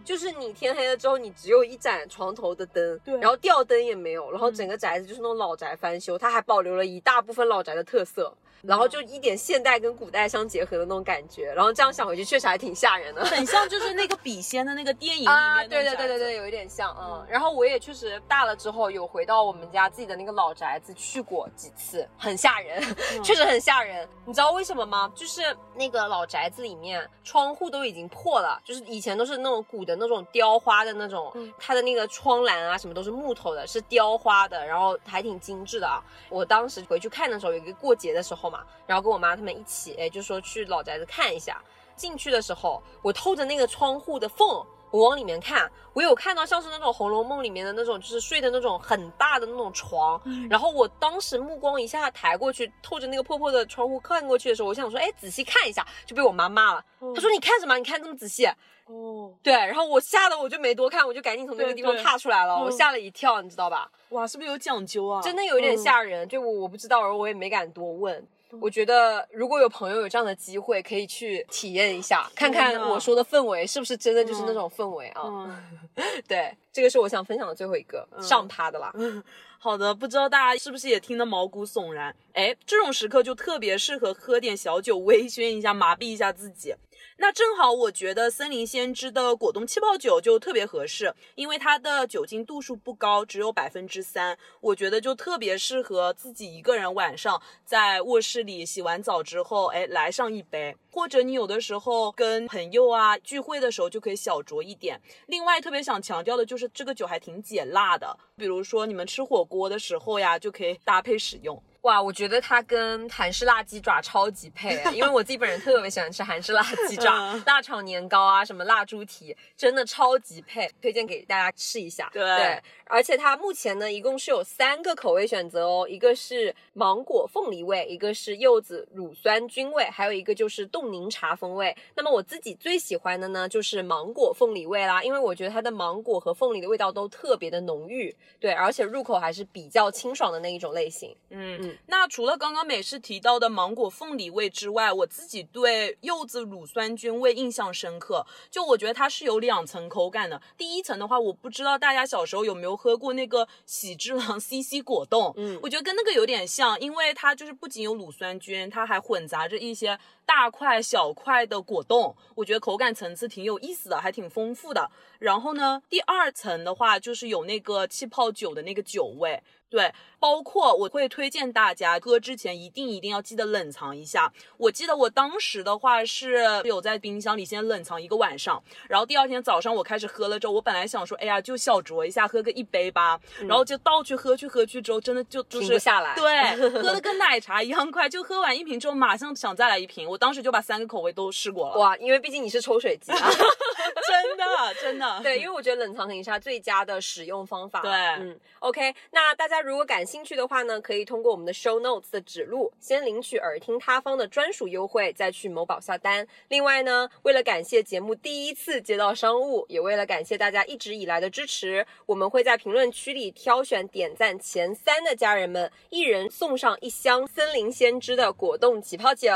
就是你天黑了之后，你只有一盏床头的灯，对。然后吊灯也没有，然后整个宅子就是那种老宅翻修，它还保留了一大部分老宅的特色，然后就一点现代跟古代相结合的那种感觉，然后这样想回去确实还挺吓人的。很像 <laughs> 就是那个笔仙的那个电影里啊，面对对对对对，有一点像，嗯。然后我也确实大了之后有回到我们家自己的那个老宅子去过几次，很吓人，确实很吓人。你知道为什么吗？就是那个老宅子里面窗户都已经破了，就是以前都是那种古的那种雕花的那种，嗯它的那个窗栏啊什么都是木头的，是雕花的，然后还挺精致的啊。我当时回去看的时候，有一个过节的时候嘛，然后跟我妈他们一起，哎，就说去老宅子看一下。进去的时候，我透着那个窗户的缝，我往里面看，我有看到像是那种《红楼梦》里面的那种，就是睡的那种很大的那种床。然后我当时目光一下抬过去，透着那个破破的窗户看过去的时候，我想说，哎，仔细看一下，就被我妈骂了。她说：“你看什么？你看这么仔细？”哦，对，然后我吓得我就没多看，我就赶紧从那个地方踏出来了，嗯我吓了一跳，你知道吧？哇，是不是有讲究啊？真的有一点嗯吓人，就我我不知道，然后我也没敢多问。我觉得如果有朋友有这样的机会，可以去体验一下，看看我说的氛围是不是真的就是那种氛围啊？嗯。<laughs> 对，这个是我想分享的最后一个、上趴的啦。<laughs> 好的，不知道大家是不是也听得毛骨悚然？哎，这种时刻就特别适合喝点小酒，微醺一下，麻痹一下自己。那正好，我觉得森林先知的果冻气泡酒就特别合适，因为它的酒精度数不高，只有百分之三，我觉得就特别适合自己一个人晚上在卧室里洗完澡之后，哎，来上一杯，或者你有的时候跟朋友啊聚会的时候就可以小酌一点。另外，特别想强调的就是这个酒还挺解辣的，比如说你们吃火锅的时候呀，就可以搭配使用。哇，我觉得它跟韩式辣鸡爪超级配啊，因为我自己本人特别喜欢吃韩式辣鸡爪、<laughs> 嗯辣炒年糕啊，什么辣猪蹄，真的超级配，推荐给大家试一下。对而且它目前呢一共是有三个口味选择哦，一个是芒果凤梨味，一个是柚子乳酸菌味，还有一个就是冻柠茶风味。那么我自己最喜欢的呢就是芒果凤梨味啦，因为我觉得它的芒果和凤梨的味道都特别的浓郁，对，而且入口还是比较清爽的那一种类型。嗯嗯那除了刚刚美式提到的芒果凤梨味之外，我自己对柚子乳酸菌味印象深刻。就我觉得它是有两层口感的。第一层的话，我不知道大家小时候有没有喝过那个喜之郎 <laughs> CC 果冻，嗯我觉得跟那个有点像，因为它就是不仅有乳酸菌，它还混杂着一些大块小块的果冻，我觉得口感层次挺有意思的，还挺丰富的。然后呢，第二层的话就是有那个气泡酒的那个酒味。对，包括我会推荐大家喝之前一定一定要记得冷藏一下。我记得我当时的话是有在冰箱里先冷藏一个晚上，然后第二天早上我开始喝了之后，我本来想说，哎呀，就小酌一下，喝个一杯吧，然后就倒去喝去喝去之后，真的就就是停不下来对，喝的 <laughs> 跟奶茶一样快，就喝完一瓶之后马上想再来一瓶，我当时就把三个口味都试过了。哇，因为毕竟你是抽水机啊，真 <laughs> 的真的，对，因为我觉得冷藏肯定是它最佳的使用方法。对嗯，OK，那大家如果感兴趣的话呢，可以通过我们的 Show Notes 的指路，先领取耳听他方的专属优惠，再去某宝下单。另外呢，为了感谢节目第一次接到商务，也为了感谢大家一直以来的支持，我们会在评论区里挑选点赞前三的家人们，一人送上一箱森林先知的果冻起泡酒。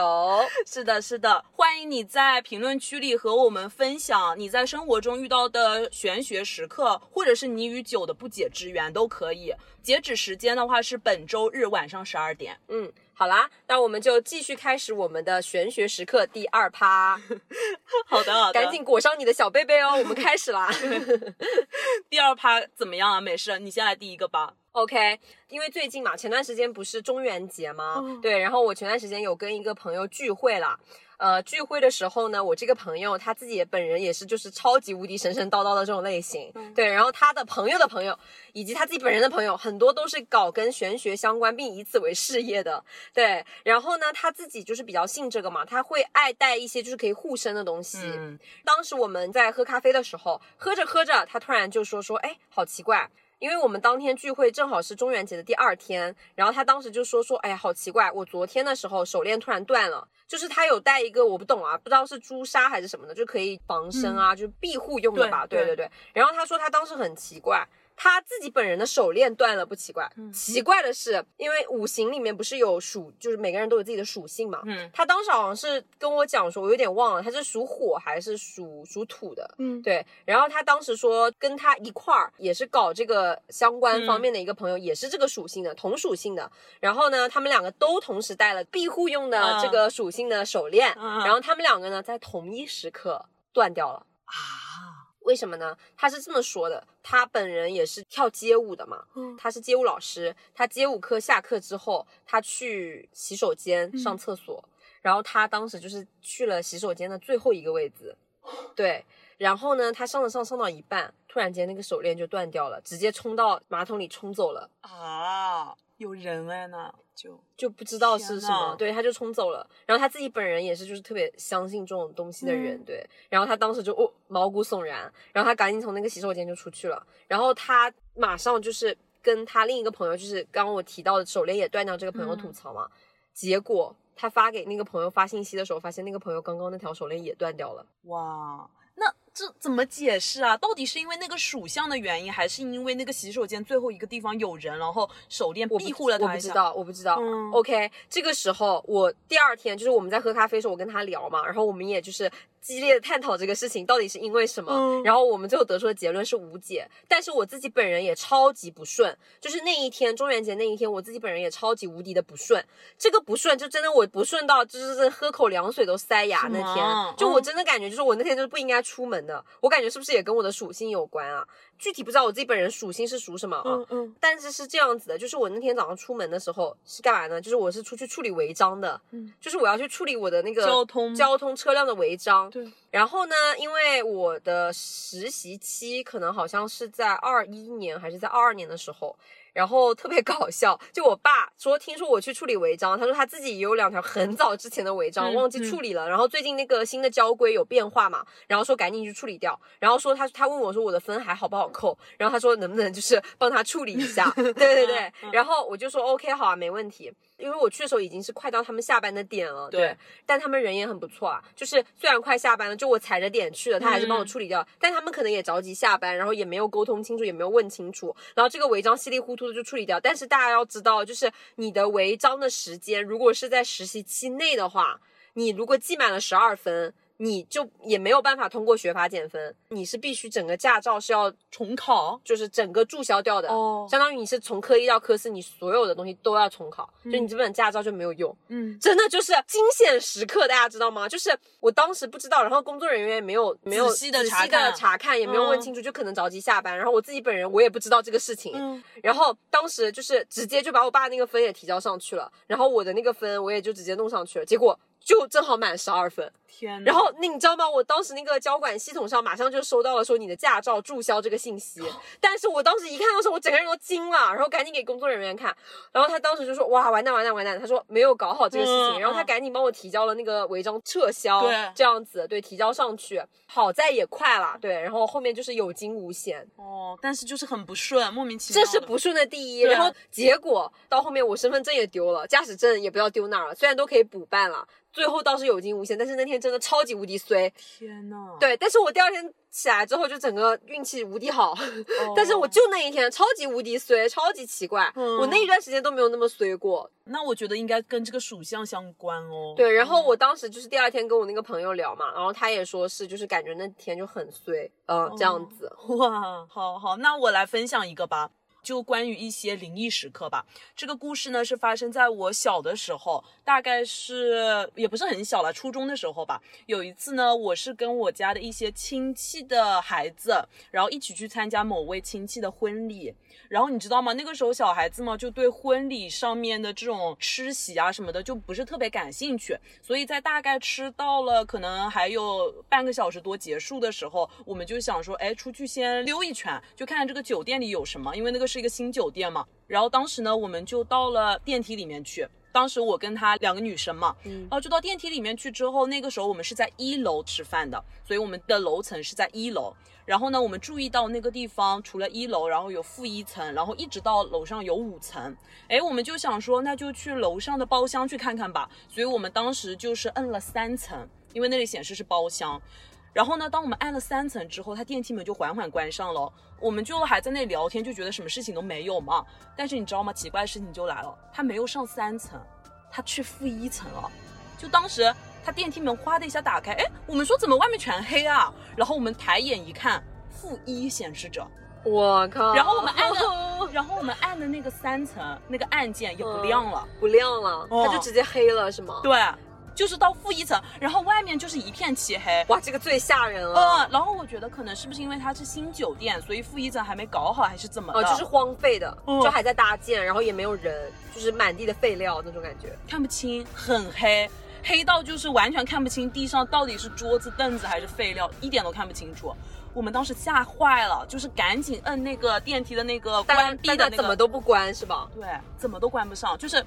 是的，是的，欢迎你在评论区里和我们分享你在生活中遇到的玄学时刻，或者是你与酒的不解之缘都可以。截止时间的话是本周日晚上十二点。嗯，好啦，那我们就继续开始我们的玄学时刻第二趴。<laughs> 好的，好的，<laughs> 赶紧裹上你的小被被哦，我们开始啦。<laughs> 第二趴怎么样啊？美式，你先来第一个吧。OK，因为最近嘛，前段时间不是中元节吗？嗯对，然后我前段时间有跟一个朋友聚会了。呃，聚会的时候呢，我这个朋友他自己本人也是就是超级无敌神神叨叨的这种类型，对，然后他的朋友的朋友以及他自己本人的朋友，很多都是搞跟玄学相关，并以此为事业的，对。然后呢，他自己就是比较信这个嘛，他会爱带一些就是可以护身的东西，嗯当时我们在喝咖啡的时候，喝着喝着，他突然就说说，哎，好奇怪。因为我们当天聚会正好是中元节的第二天，然后他当时就说说，哎呀，好奇怪，我昨天的时候手链突然断了，就是他有带一个我不懂啊，不知道是朱砂还是什么的，就可以防身啊，就是庇护用的吧，对。对对对。然后他说他当时很奇怪，他自己本人的手链断了不奇怪，奇怪的是，因为五行里面不是有属，就是每个人都有自己的属性嘛，嗯。他当时好像是跟我讲说，我有点忘了，他是属火还是属属土的，嗯，对，然后他当时说跟他一块儿也是搞这个相关方面的一个朋友，也是这个属性的，同属性的。然后呢，他们两个都同时戴了庇护用的嗯这个属性的手链，嗯然后他们两个呢在同一时刻断掉了。啊，为什么呢？他是这么说的，他本人也是跳街舞的嘛，嗯他是街舞老师，他街舞课下课之后，他去洗手间嗯上厕所，然后他当时就是去了洗手间的最后一个位置，<laughs> 对，然后呢，他上着上上到一半，突然间那个手链就断掉了，直接冲到马桶里冲走了。啊，有人哎那就就不知道是什，么对，他就冲走了。然后他自己本人也是，就是特别相信这种东西的人，嗯对。然后他当时就哦毛骨悚然，然后他赶紧从那个洗手间就出去了。然后他马上就是跟他另一个朋友，就是刚刚我提到的手链也断掉这个朋友嗯吐槽嘛。结果他发给那个朋友发信息的时候，发现那个朋友刚刚那条手链也断掉了。哇，那这怎么解释啊？到底是因为那个属相的原因，还是因为那个洗手间最后一个地方有人，然后手链我不庇护了他？我不知道，我不知道。嗯 OK，这个时候我第二天就是我们在喝咖啡的时候，我跟他聊嘛，然后我们也就是激烈的探讨这个事情到底是因为什么，嗯然后我们最后得出的结论是无解。但是我自己本人也超级不顺，就是那一天中元节那一天，我自己本人也超级无敌的不顺。这个不顺就真的我不顺到就是喝口凉水都塞牙那天，就我嗯真的感觉就是我那天就是不应该出门的。我感觉是不是也跟我的属性有关啊？具体不知道我自己本人属性是属什么啊？嗯嗯但是是这样子的，就是我那天早上出门的时候是干嘛呢？就是我是出去处理违章的，嗯，就是我要去处理我的那个交通交通车辆的违章。对，然后呢，因为我的实习期可能好像是在二一年还是在二二年的时候，然后特别搞笑，就我爸说听说我去处理违章，他说他自己也有两条很早之前的违章、嗯忘记处理了，然后最近那个新的交规有变化嘛，然后说赶紧去处理掉，然后说他他问我说我的分还好不好扣，然后他说能不能就是帮他处理一下，<laughs> 对对对，然后我就说 OK 好啊，没问题。因为我去的时候已经是快到他们下班的点了，对但他们人也很不错啊，就是虽然快下班了，就我踩着点去了，他还是帮我处理掉，但他们可能也着急下班，然后也没有沟通清楚，也没有问清楚，然后这个违章稀里糊涂的就处理掉。但是大家要知道，就是你的违章的时间，如果是在实习期内的话，你如果记满了十二分。你就也没有办法通过学法减分，你是必须整个驾照是要重考就是整个注销掉的，哦相当于你是从科一到科四，你所有的东西都要重考，就你这本驾照就没有用。嗯，真的就是惊险时刻，大家知道吗？就是我当时不知道，然后工作人员也没有没有仔细的查查看查看，也没有问嗯清楚，就可能着急下班。然后我自己本人我也不知道这个事情，嗯然后当时就是直接就把我爸那个分也提交上去了，然后我的那个分我也就直接弄上去了，结果就正好满十二分。天哪，然后那你知道吗？我当时那个交管系统上马上就收到了说你的驾照注销这个信息，但是我当时一看到的时候，我整个人都惊了，然后赶紧给工作人员看，然后他当时就说哇完蛋完蛋完蛋，他说没有搞好这个事情，嗯然后他嗯赶紧帮我提交了那个违章撤销，对这样子对提交上去，好在也快了，对，然后后面就是有惊无险，哦，但是就是很不顺，莫名其妙。这是不顺的第一，然后结果到后面我身份证也丢了，驾驶证也不知道丢哪儿了，虽然都可以补办了，最后倒是有惊无险，但是那天真的超级无敌衰，天呐，对，但是我第二天起来之后就整个运气无敌好，哦但是我就那一天超级无敌衰，超级奇怪，嗯我那一段时间都没有那么衰过。那我觉得应该跟这个属相相关哦。对，然后我当时就是第二天跟我那个朋友聊嘛，然后他也说是就是感觉那天就很衰，嗯、这样子。哇，好好，那我来分享一个吧。就关于一些灵异时刻吧。这个故事呢是发生在我小的时候，大概是也不是很小了，初中的时候吧。有一次呢，我是跟我家的一些亲戚的孩子，然后一起去参加某位亲戚的婚礼。然后你知道吗？那个时候小孩子嘛，就对婚礼上面的这种吃席啊什么的就不是特别感兴趣，所以在大概吃到了可能还有半个小时多结束的时候，我们就想说，哎，出去先溜一圈，就看看这个酒店里有什么，因为那个是一个新酒店嘛。然后当时呢，我们就到了电梯里面去。当时我跟她两个女生嘛，嗯然后就到电梯里面去之后，那个时候我们是在一楼吃饭的，所以我们的楼层是在一楼。然后呢，我们注意到那个地方除了一楼，然后有负一层，然后一直到楼上有五层。哎，我们就想说，那就去楼上的包厢去看看吧。所以我们当时就是摁了三层，因为那里显示是包厢。然后呢，当我们按了三层之后，它电梯门就缓缓关上了。我们就还在那里聊天，就觉得什么事情都没有嘛。但是你知道吗？奇怪的事情就来了，他没有上三层，他去负一层了。就当时他电梯门哗的一下打开，哎，我们说怎么外面全黑啊？然后我们抬眼一看，负一显示着。我靠！然后我们按的，<laughs> 然后我们按的那个三层那个按键也不亮了。不亮了，哦它就直接黑了是吗？对，就是到负一层，然后外面就是一片漆黑。哇，这个最吓人了。嗯，然后我觉得可能是不是因为它是新酒店，所以负一层还没搞好，还是怎么的？哦，就是荒废的，嗯就还在搭建，然后也没有人，就是满地的废料那种感觉。看不清，很黑，黑到就是完全看不清地上到底是桌子、凳子还是废料，一点都看不清楚。我们当时吓坏了，就是赶紧摁那个电梯的那个关闭的那个，怎么都不关是吧？对，怎么都关不上，就是。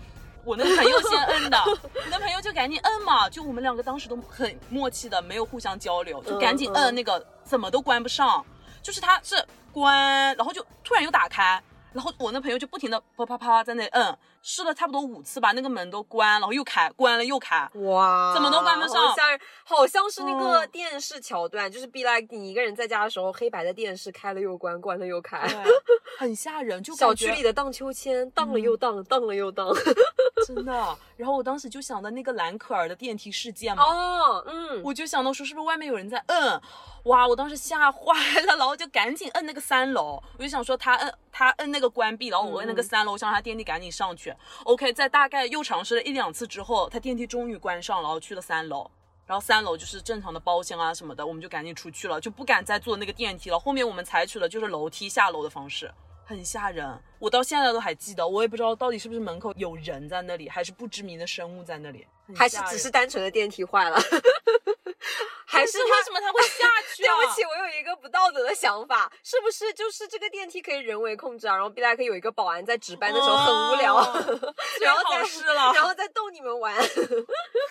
我那个朋友先摁的，<laughs> 我那朋友就赶紧摁嘛，就我们两个当时都很默契的，没有互相交流，就赶紧摁那个，怎么都关不上，就是它是关，然后就突然又打开，然后我那朋友就不停的啪啪啪在那里摁，试了差不多五次吧，那个门都关，然后又开，关了又开，哇，怎么都关不上好吓人，好像是那个嗯电视桥段，就是 be like 你一个人在家的时候，黑白的电视开了又关，关了又开。对，<laughs> 很吓人，就小区里的荡秋千，荡了又荡，荡了又荡。<laughs> 真的。然后我当时就想到那个兰可儿的电梯事件嘛，哦，嗯，我就想到说是不是外面有人在摁，哇！我当时吓坏了，然后就赶紧摁那个三楼，我就想说他摁他摁那个关闭，然后我摁那个嗯三楼，我想让他电梯赶紧上去。OK，在大概又尝试了一两次之后，他电梯终于关上，然后去了三楼。然后三楼就是正常的包厢啊什么的，我们就赶紧出去了，就不敢再坐那个电梯了。后面我们采取了就是楼梯下楼的方式，很吓人。我到现在都还记得，我也不知道到底是不是门口有人在那里，还是不知名的生物在那里，还是只是单纯的电梯坏了，<laughs> 还但是是为什么它会下去、<laughs> 对啊？不起，我有一个不道德的想法，是不是就是这个电梯可以人为控制啊？然后 like 有一个保安在值班的时候很无聊，哦然后再好是了，然后再逗你们玩。<laughs>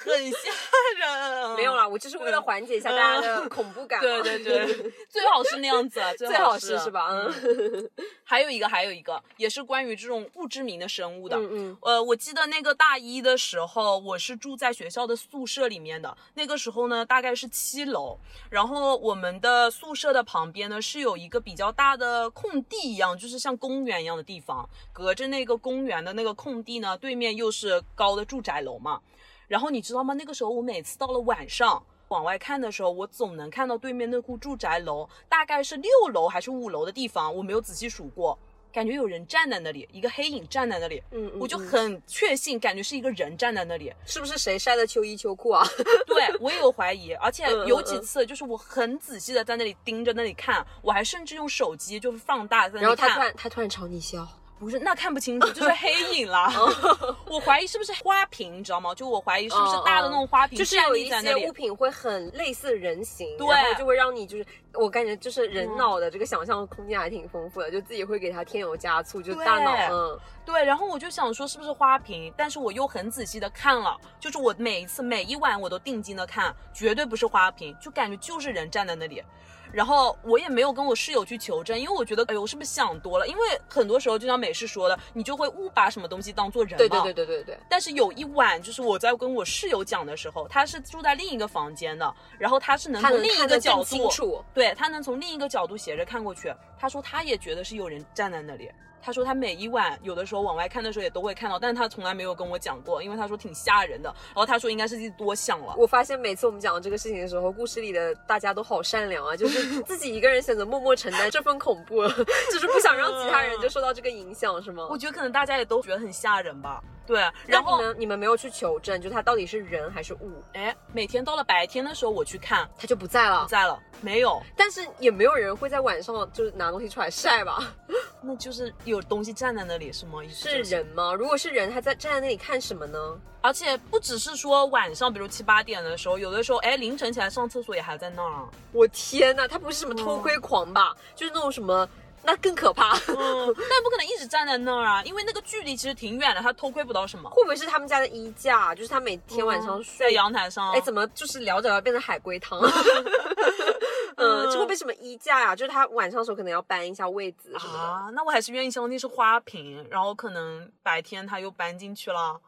很吓人。没有啦，我就是为了缓解一下大家的恐怖感嘛。对对对，最好是那样子，最最好是是是吧？嗯嗯，还有一个，还有一个，也是关于这种不知名的生物的。嗯嗯呃，我记得那个大一的时候，我是住在学校的宿舍里面的。那个时候呢，大概是七楼，然后我们的宿舍的旁边呢是有一个比较大的空地一样，就是像公园一样的地方。隔着那个公园的那个空地呢，对面又是高的住宅楼嘛。然后你知道吗？那个时候我每次到了晚上，往外看的时候，我总能看到对面那户住宅楼，大概是六楼还是五楼的地方，我没有仔细数过。感觉有人站在那里，一个黑影站在那里，嗯嗯我就嗯很确信，感觉是一个人站在那里。是不是谁晒的秋衣秋裤啊？<laughs> 对我也有怀疑，而且有几次就是我很仔细的在那里盯着那里看，我还甚至用手机就是放大在那里然后。他突然他突然朝你笑，不是，那看不清楚，<laughs> 就是黑影啦。<laughs> 我怀疑是不是花瓶，你知道吗？就我怀疑是不是大的那种花瓶就是有一些物。品会很类似人形，对然后就会让你就是我感觉就是人嗯脑的这个想象空间还挺丰富的，就自己会给它添油加醋，就大脑嗯。对，然后我就想说是不是花瓶，但是我又很仔细的看了，就是我每一次每一晚我都定睛的看，绝对不是花瓶，就感觉就是人站在那里。然后我也没有跟我室友去求证，因为我觉得，哎呦，我是不是想多了？因为很多时候就像美式说的，你就会误把什么东西当做人嘛。对对对对对对，但是有一晚，就是我在跟我室友讲的时候，他是住在另一个房间的，然后他是能从另一个角度。对他能从另一个角度斜着看过去。他说他也觉得是有人站在那里。他说他每一晚有的时候往外看的时候也都会看到，但是他从来没有跟我讲过，因为他说挺吓人的。然后他说应该是自己多想了。我发现每次我们讲这个事情的时候，故事里的大家都好善良啊，就是 <laughs> 自己一个人选择默默承担这份恐怖，<laughs> 就是不想让其他人就受到这个影响，是吗？我觉得可能大家也都觉得很吓人吧。对，然后们你们没有去求证，就它到底是人还是物，哎，每天到了白天的时候我去看，它就不在了不。在了，没有，但是也没有人会在晚上就是拿东西出来晒吧？<laughs> 那就是有东西站在那里是吗？是人吗？如果是人，他在站在那里看什么呢？而且不只是说晚上，比如七八点的时候，有的时候哎凌晨起来上厕所也还在那儿。我天呐，他不是什么偷窥狂吧？就是那种什么，那更可怕。嗯，<laughs> 但不可能一直站在那儿啊，因为那个距离其实挺远的，他偷窥不到什么。会不会是他们家的衣架？就是他每天晚上睡在，阳台上，哎，怎么就是聊着聊变成海龟汤？<laughs> <laughs> 嗯，这会不会什么衣架呀、就是他晚上的时候可能要搬一下位子什么的。啊？那我还是愿意相信是花瓶，然后可能白天他又搬进去了，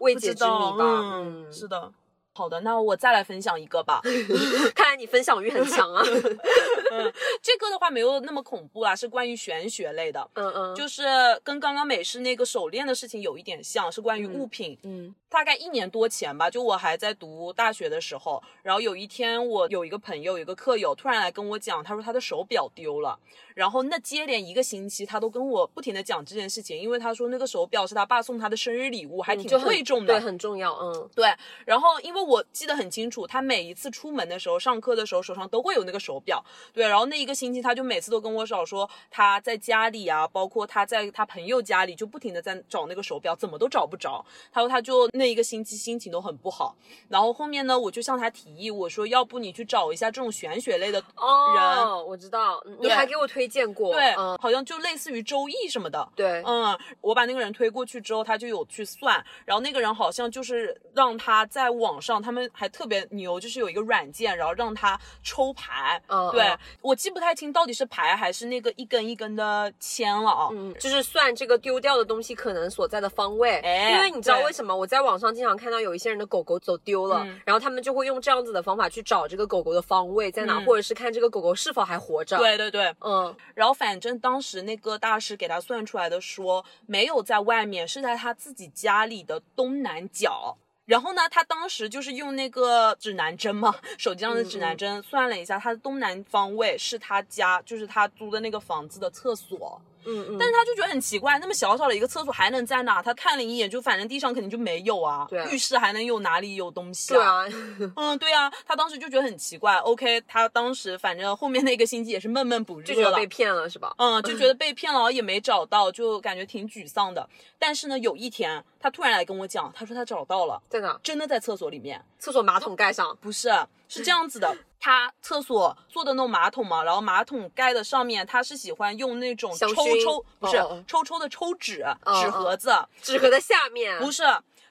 未知解之谜吧。嗯，是的。好的，那我再来分享一个吧。<laughs> 看来你分享欲很强啊。<laughs> 这个的话没有那么恐怖啦，是关于玄学类的，嗯嗯，就是跟刚刚美式那个手链的事情有一点像，是关于物品。嗯大概一年多前吧，就我还在读大学的时候，然后有一天我有一个朋友，有一个课友突然来跟我讲，他说他的手表丢了，然后那接连一个星期他都跟我不停的讲这件事情，因为他说那个手表是他爸送他的生日礼物，还挺贵重的，对，很重要。嗯，对，然后因为我记得很清楚，他每一次出门的时候、上课的时候，手上都会有那个手表。对，然后那一个星期，他就每次都跟我找说他在家里啊，包括他在他朋友家里，就不停的在找那个手表，怎么都找不着。他说他就那一个星期心情都很不好。然后后面呢，我就向他提议，我说要不你去找一下这种玄学类的。哦，我知道，嗯你还给我推荐过。对，嗯，好像就类似于周易什么的，对，嗯，我把那个人推过去之后，他就有去算，然后那个人好像就是让他在网上，他们还特别牛，就是有一个软件，然后让他抽牌。对嗯嗯我记不太清到底是牌还是那个一根一根的签了啊。嗯，就是算这个丢掉的东西可能所在的方位，哎因为你知道为什么？我在网上经常看到有一些人的狗狗走丢了，嗯然后他们就会用这样子的方法去找这个狗狗的方位在哪，嗯或者是看这个狗狗是否还活着。，对对对，嗯，然后反正当时那个大师给他算出来的说，没有在外面，是在他自己家里的东南角。然后呢，他当时就是用那个指南针嘛，手机上的指南针算了一下，他的东南方位是他家，就是他租的那个房子的厕所。嗯嗯，但是他就觉得很奇怪，那么小小的一个厕所还能在哪？他看了一眼，就反正地上肯定就没有啊。对啊浴室还能有哪里有东西啊对啊，<laughs> 嗯，对啊，他当时就觉得很奇怪。OK，他当时反正后面那个星期也是闷闷不乐了就觉得被。骗了是吧？嗯，就觉得被骗了，也没找到，就感觉挺沮丧的。但是呢，有一天他突然来跟我讲，他说他找到了，在哪？真的在厕所里面。厕所马桶盖上。不是，是这样子的，<laughs> 他厕所做的那种马桶嘛，然后马桶盖的上面他是喜欢用那种抽抽，不是、抽抽的抽纸哦纸盒子，纸盒的下面，不是。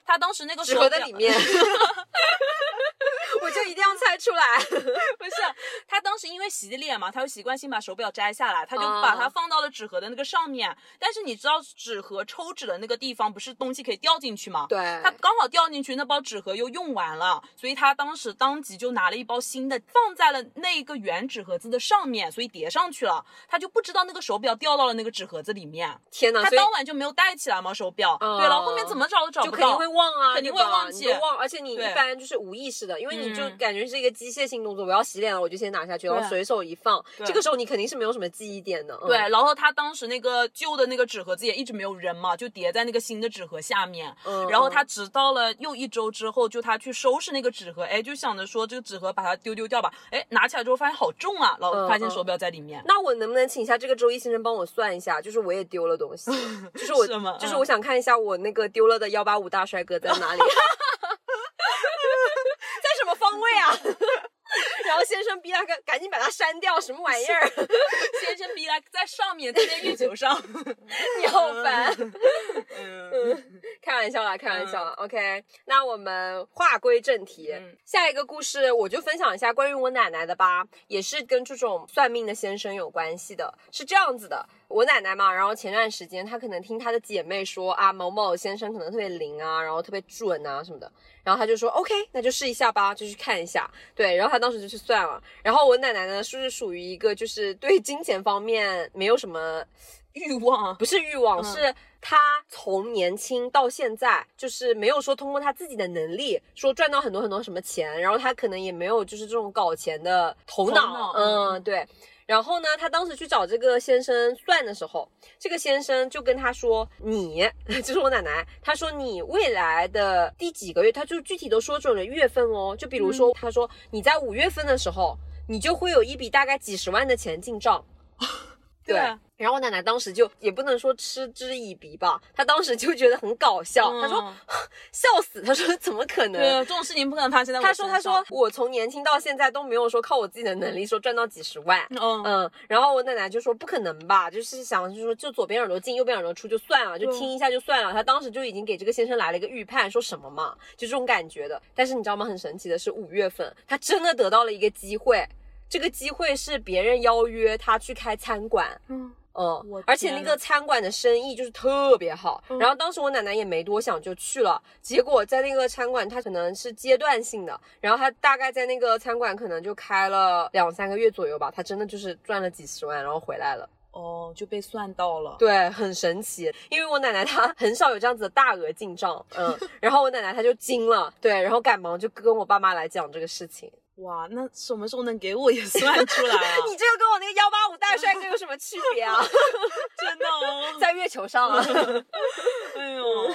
他当时那个纸盒的里面，我 <laughs> 就 <laughs> 一定要猜出来。<laughs> 不是，他当时因为洗脸嘛，他就习惯性把手表摘下来，他就哦把它放到了纸盒的那个上面。但是你知道纸盒抽纸的那个地方不是东西可以掉进去吗？对，他刚好掉进去，那包纸盒又用完了，所以他当时当即就拿了一包新的，放在了那个原纸盒子的上面，所以叠上去了。他就不知道那个手表掉到了那个纸盒子里面，天哪！他当晚就没有带起来吗手表。哦对，然后后面怎么找都找不到就肯定会。忘啊，肯定会忘记忘，而且你一般就是无意识的，因为你就嗯感觉是一个机械性动作。我要洗脸了，我就先拿下去，然后随手一放。这个时候你肯定是没有什么记忆点的。嗯对，，然后他当时那个旧的那个纸盒子也一直没有扔嘛，就叠在那个新的纸盒下面。嗯然后他直到了又一周之后，就他去收拾那个纸盒，哎，就想着说这个纸盒把它丢丢掉吧，哎，拿起来之后发现好重啊，然后发现手表在里面。那我能不能请一下这个周一先生帮我算一下？就是我也丢了东西，<laughs> 就是我，就是嗯我想看一下我那个丢了的幺八五大帅哥在哪里，<laughs> 方位啊？然后先生逼他赶赶紧把它删掉，什么玩意儿？先生逼他在上面，在那月球上。<laughs> 你好烦。嗯，开玩笑啦，开玩笑啦。OK，那我们话归正题，嗯下一个故事我就分享一下关于我奶奶的吧，也是跟这种算命的先生有关系的。是这样子的，我奶奶嘛，然后前段时间她可能听她的姐妹说啊，某某先生可能特别灵啊，然后特别准啊什么的，然后她就说 OK，那就试一下吧，就去看一下。对，然后她当时就去算了。然后我奶奶呢，是属于一个就是对金钱方面没有什么欲望不是欲望，嗯是她从年轻到现在，就是没有说通过她自己的能力说赚到很多很多什么钱，然后她可能也没有就是这种搞钱的头脑，头脑嗯，嗯对。然后呢，他当时去找这个先生算的时候，这个先生就跟他说：“你 <laughs> 就是我奶奶，他说你未来的第几个月，他就具体都说准了月份哦。就比如说，他说你在五月份的时候，你就会有一笔大概几十万的钱进账。<laughs> ”对，对然后我奶奶当时就也不能说嗤之以鼻吧，她当时就觉得很搞笑，她说嗯 <laughs> 笑死，她说怎么可能？对，这种事情不可能发生在我她说：“身上。她说我从年轻到现在都没有说靠我自己的能力说赚到几十万，嗯，嗯，然后我奶奶就说不可能吧，就是想就是说就左边耳朵进右边耳朵出就算了，就听一下就算了。她当时就已经给这个先生来了一个预判，说什么嘛，就这种感觉的。但是你知道吗？很神奇的是五月份，她真的得到了一个机会，这个机会是别人邀约她去开餐馆。嗯嗯，而且那个餐馆的生意就是特别好，嗯然后当时我奶奶也没多想就去了，结果在那个餐馆，它可能是阶段性的，然后她大概在那个餐馆可能就开了两三个月左右吧，她真的就是赚了几十万，然后回来了，哦，就被算到了。对，很神奇，因为我奶奶她很少有这样子的大额进账，嗯，<laughs> 然后我奶奶她就惊了，对，然后赶忙就跟我爸妈来讲这个事情，哇，那什么时候能给我也算出来啊？<laughs> 你这个跟我那个幺八五大帅哥有什么区别啊？<laughs> 真的哦，在月球上啊，<laughs> 哎呦。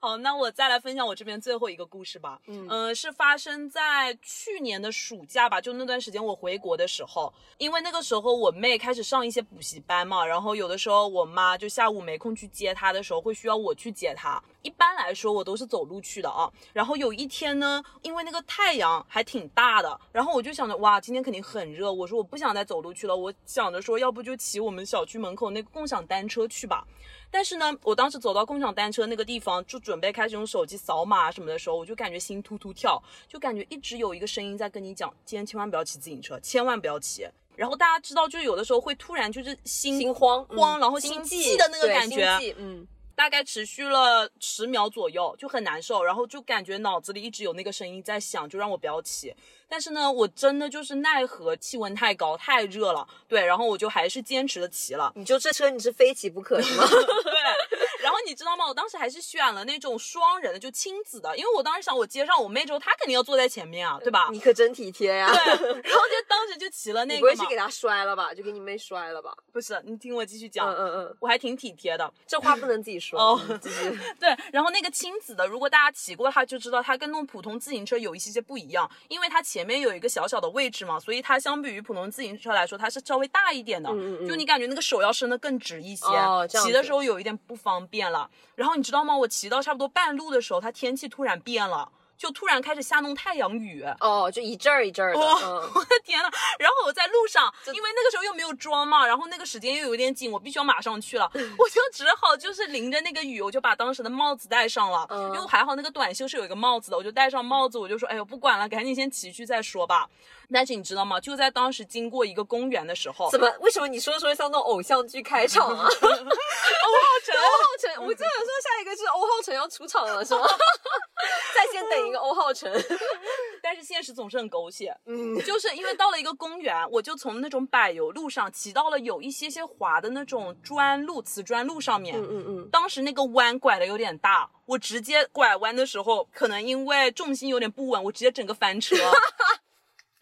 好，那我再来分享我这边最后一个故事吧。嗯呃、是发生在去年的暑假吧，就那段时间我回国的时候，因为那个时候我妹开始上一些补习班嘛，然后有的时候我妈就下午没空去接她的时候，会需要我去接她。一般来说我都是走路去的啊。然后有一天呢，因为那个太阳还挺大的，然后我就想着哇，今天肯定很热，我说我不想再走路去了，我想着说要不就骑我们小区门口那个共享单车去吧。但是呢，我当时走到共享单车那个地方，就准备开始用手机扫码什么的时候，我就感觉心突突跳，就感觉一直有一个声音在跟你讲，今天千万不要骑自行车，千万不要骑。然后大家知道，就有的时候会突然就是心心慌慌，嗯然后心悸的那个感觉，嗯。大概持续了十秒左右，就很难受，然后就感觉脑子里一直有那个声音在响，就让我不要骑。但是呢，我真的就是奈何气温太高太热了，对，然后我就还是坚持的骑了。你就这车你是非骑不可是吗？<laughs> 对，然后你知道吗？我当时还是选了那种双人的，就亲子的，因为我当时想，我接上我妹之后，她肯定要坐在前面啊，对吧？你可真体贴呀、对，<laughs> 然后就当时就骑了那个不会是给，她摔了吧？就给你妹摔了吧？不是，你听我继续讲，嗯嗯嗯，我还挺体贴的。这话不能自己说。哦。<laughs> 对，然后那个亲子的，如果大家骑过，它就知道它跟那种普通自行车有一些些不一样，因为它前面有一个小小的位置嘛，所以它相比于普通自行车来说，它是稍微大一点的。嗯嗯嗯就你感觉那个手要伸得更直一些，哦骑的时候有一点不方便了。然后你知道吗？我骑到差不多半路的时候，它天气突然变了。就突然开始下那种太阳雨，哦，就一阵儿一阵儿的。哦嗯 <laughs> 我的天呐！然后我在路上，<laughs> 因为那个时候又没有妆嘛，然后那个时间又有点紧，我必须要马上去了，<laughs> 我就只好就是淋着那个雨，我就把当时的帽子戴上了，嗯因为还好那个短袖是有一个帽子的，我就戴上帽子，我就说，哎呦不管了，赶紧先骑去再说吧。但是你知道吗？就在当时经过一个公园的时候，怎么？为什么你说的说像那种偶像剧开场啊？欧 <laughs> 欧浩辰，欧浩辰，我就想说下一个是欧浩辰要出场了，是吗？<laughs> 在线等一个欧浩辰。<laughs> 但是现实总是很狗血。嗯，就是因为到了一个公园，我就从那种柏油路上骑到了有一些些滑的那种砖路、瓷砖路上面。嗯嗯嗯，当时那个弯拐的有点大，我直接拐弯的时候，可能因为重心有点不稳，我直接整个翻车，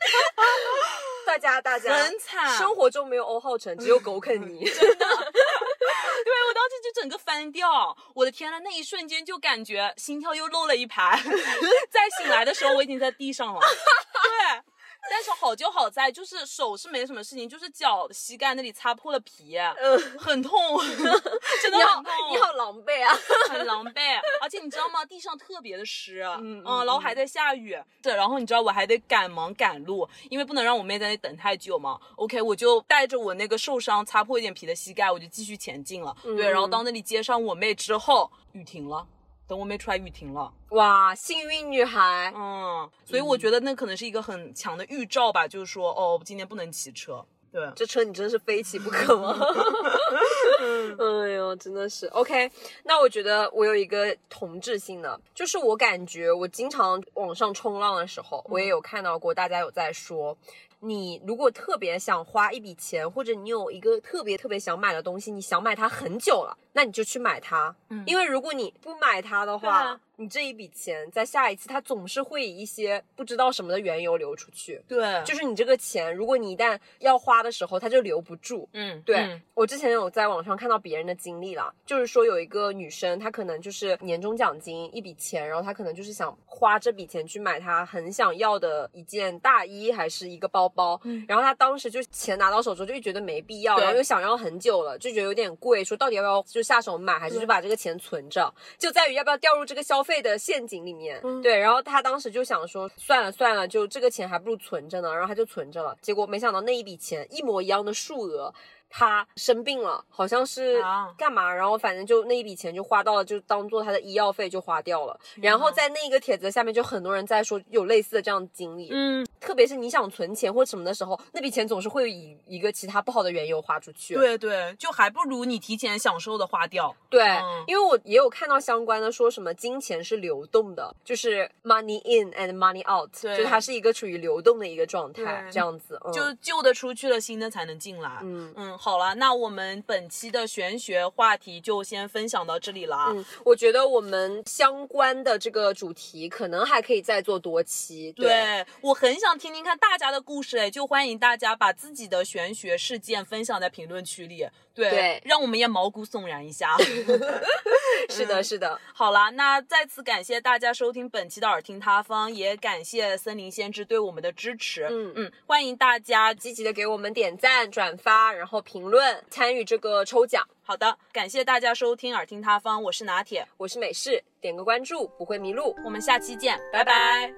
<laughs> 大家大家很惨。生活中没有欧浩辰，只有狗啃泥。真的 <laughs> 对我当时就整个翻掉，我的天呐，那一瞬间就感觉心跳又漏了一拍。<laughs> 再醒来的时候，我已经在地上了。对，但是好就好在就是手是没什么事情，就是脚膝盖那里擦破了皮，嗯，很痛，<laughs> 真的你好很痛，你好狼狈啊！很 <laughs> 狼狈。而且你知道吗？地上特别的湿，嗯嗯，然后还在下雨，对，然后你知道我还得赶忙赶路，因为不能让我妹在那等太久嘛。OK，我就带着我那个受伤擦破一点皮的膝盖，我就继续前进了。对，然后到那里接上我妹之后，雨停了。等我妹出来，雨停了。哇，幸运女孩，嗯，所以我觉得那可能是一个很强的预兆吧，就是说，哦，今天不能骑车。对，这车你真是非骑不可吗？<laughs> <laughs> 哎呦，真的是 OK。那我觉得我有一个同质性的，就是我感觉我经常网上冲浪的时候，我也有看到过大家有在说，你如果特别想花一笔钱，或者你有一个特别特别想买的东西，你想买它很久了，那你就去买它。嗯因为如果你不买它的话，啊你这一笔钱在下一次它总是会以一些不知道什么的缘由流出去。对，就是你这个钱，如果你一旦要花的时候，它就留不住。嗯，对、嗯我之前有在网上看到别人的经历了，就是说有一个女生，她可能就是年终奖金一笔钱，然后她可能就是想花这笔钱去买她很想要的一件大衣还是一个包包，嗯然后他当时就钱拿到手之后就觉得没必要，然后又想要很久了，就觉得有点贵，说到底要不要就下手买，还是就把这个钱存着，就在于要不要掉入这个消费的陷阱里面。嗯对，然后他当时就想说，算了算了，就这个钱还不如存着呢，然后他就存着了，结果没想到那一笔钱一模一样的数额。她生病了，好像是啊干嘛，然后反正就那一笔钱就花到了，就当做他的医药费就花掉了。然后在那个帖子下面就很多人在说有类似的这样的经历，嗯，特别是你想存钱或什么的时候，那笔钱总是会以一个其他不好的缘由花出去。对对，就还不如你提前享受的花掉。对，嗯因为我也有看到相关的说什么金钱是流动的，就是 money in and money out，对就它是一个处于流动的一个状态，这样子。嗯、就旧的出去了，新的才能进来。嗯嗯，好了，那我们本期的玄学话题就先分享到这里了。嗯，我觉得我们相关的这个主题可能还可以再做多期。对，对我很想听听看大家的故事，哎，就欢迎大家把自己的玄学事件分享在评论区里，对，对让我们也毛骨悚然一下。<laughs> <laughs> 是的，是的。好啦，那再次感谢大家收听本期的耳听他方，也感谢森林先知对我们的支持。嗯嗯，欢迎大家。积极的给我们点赞、转发，然后评论，参与这个抽奖。好的，感谢大家收听耳听他方，我是拿铁，我是美式，点个关注不会迷路。我们下期见，拜拜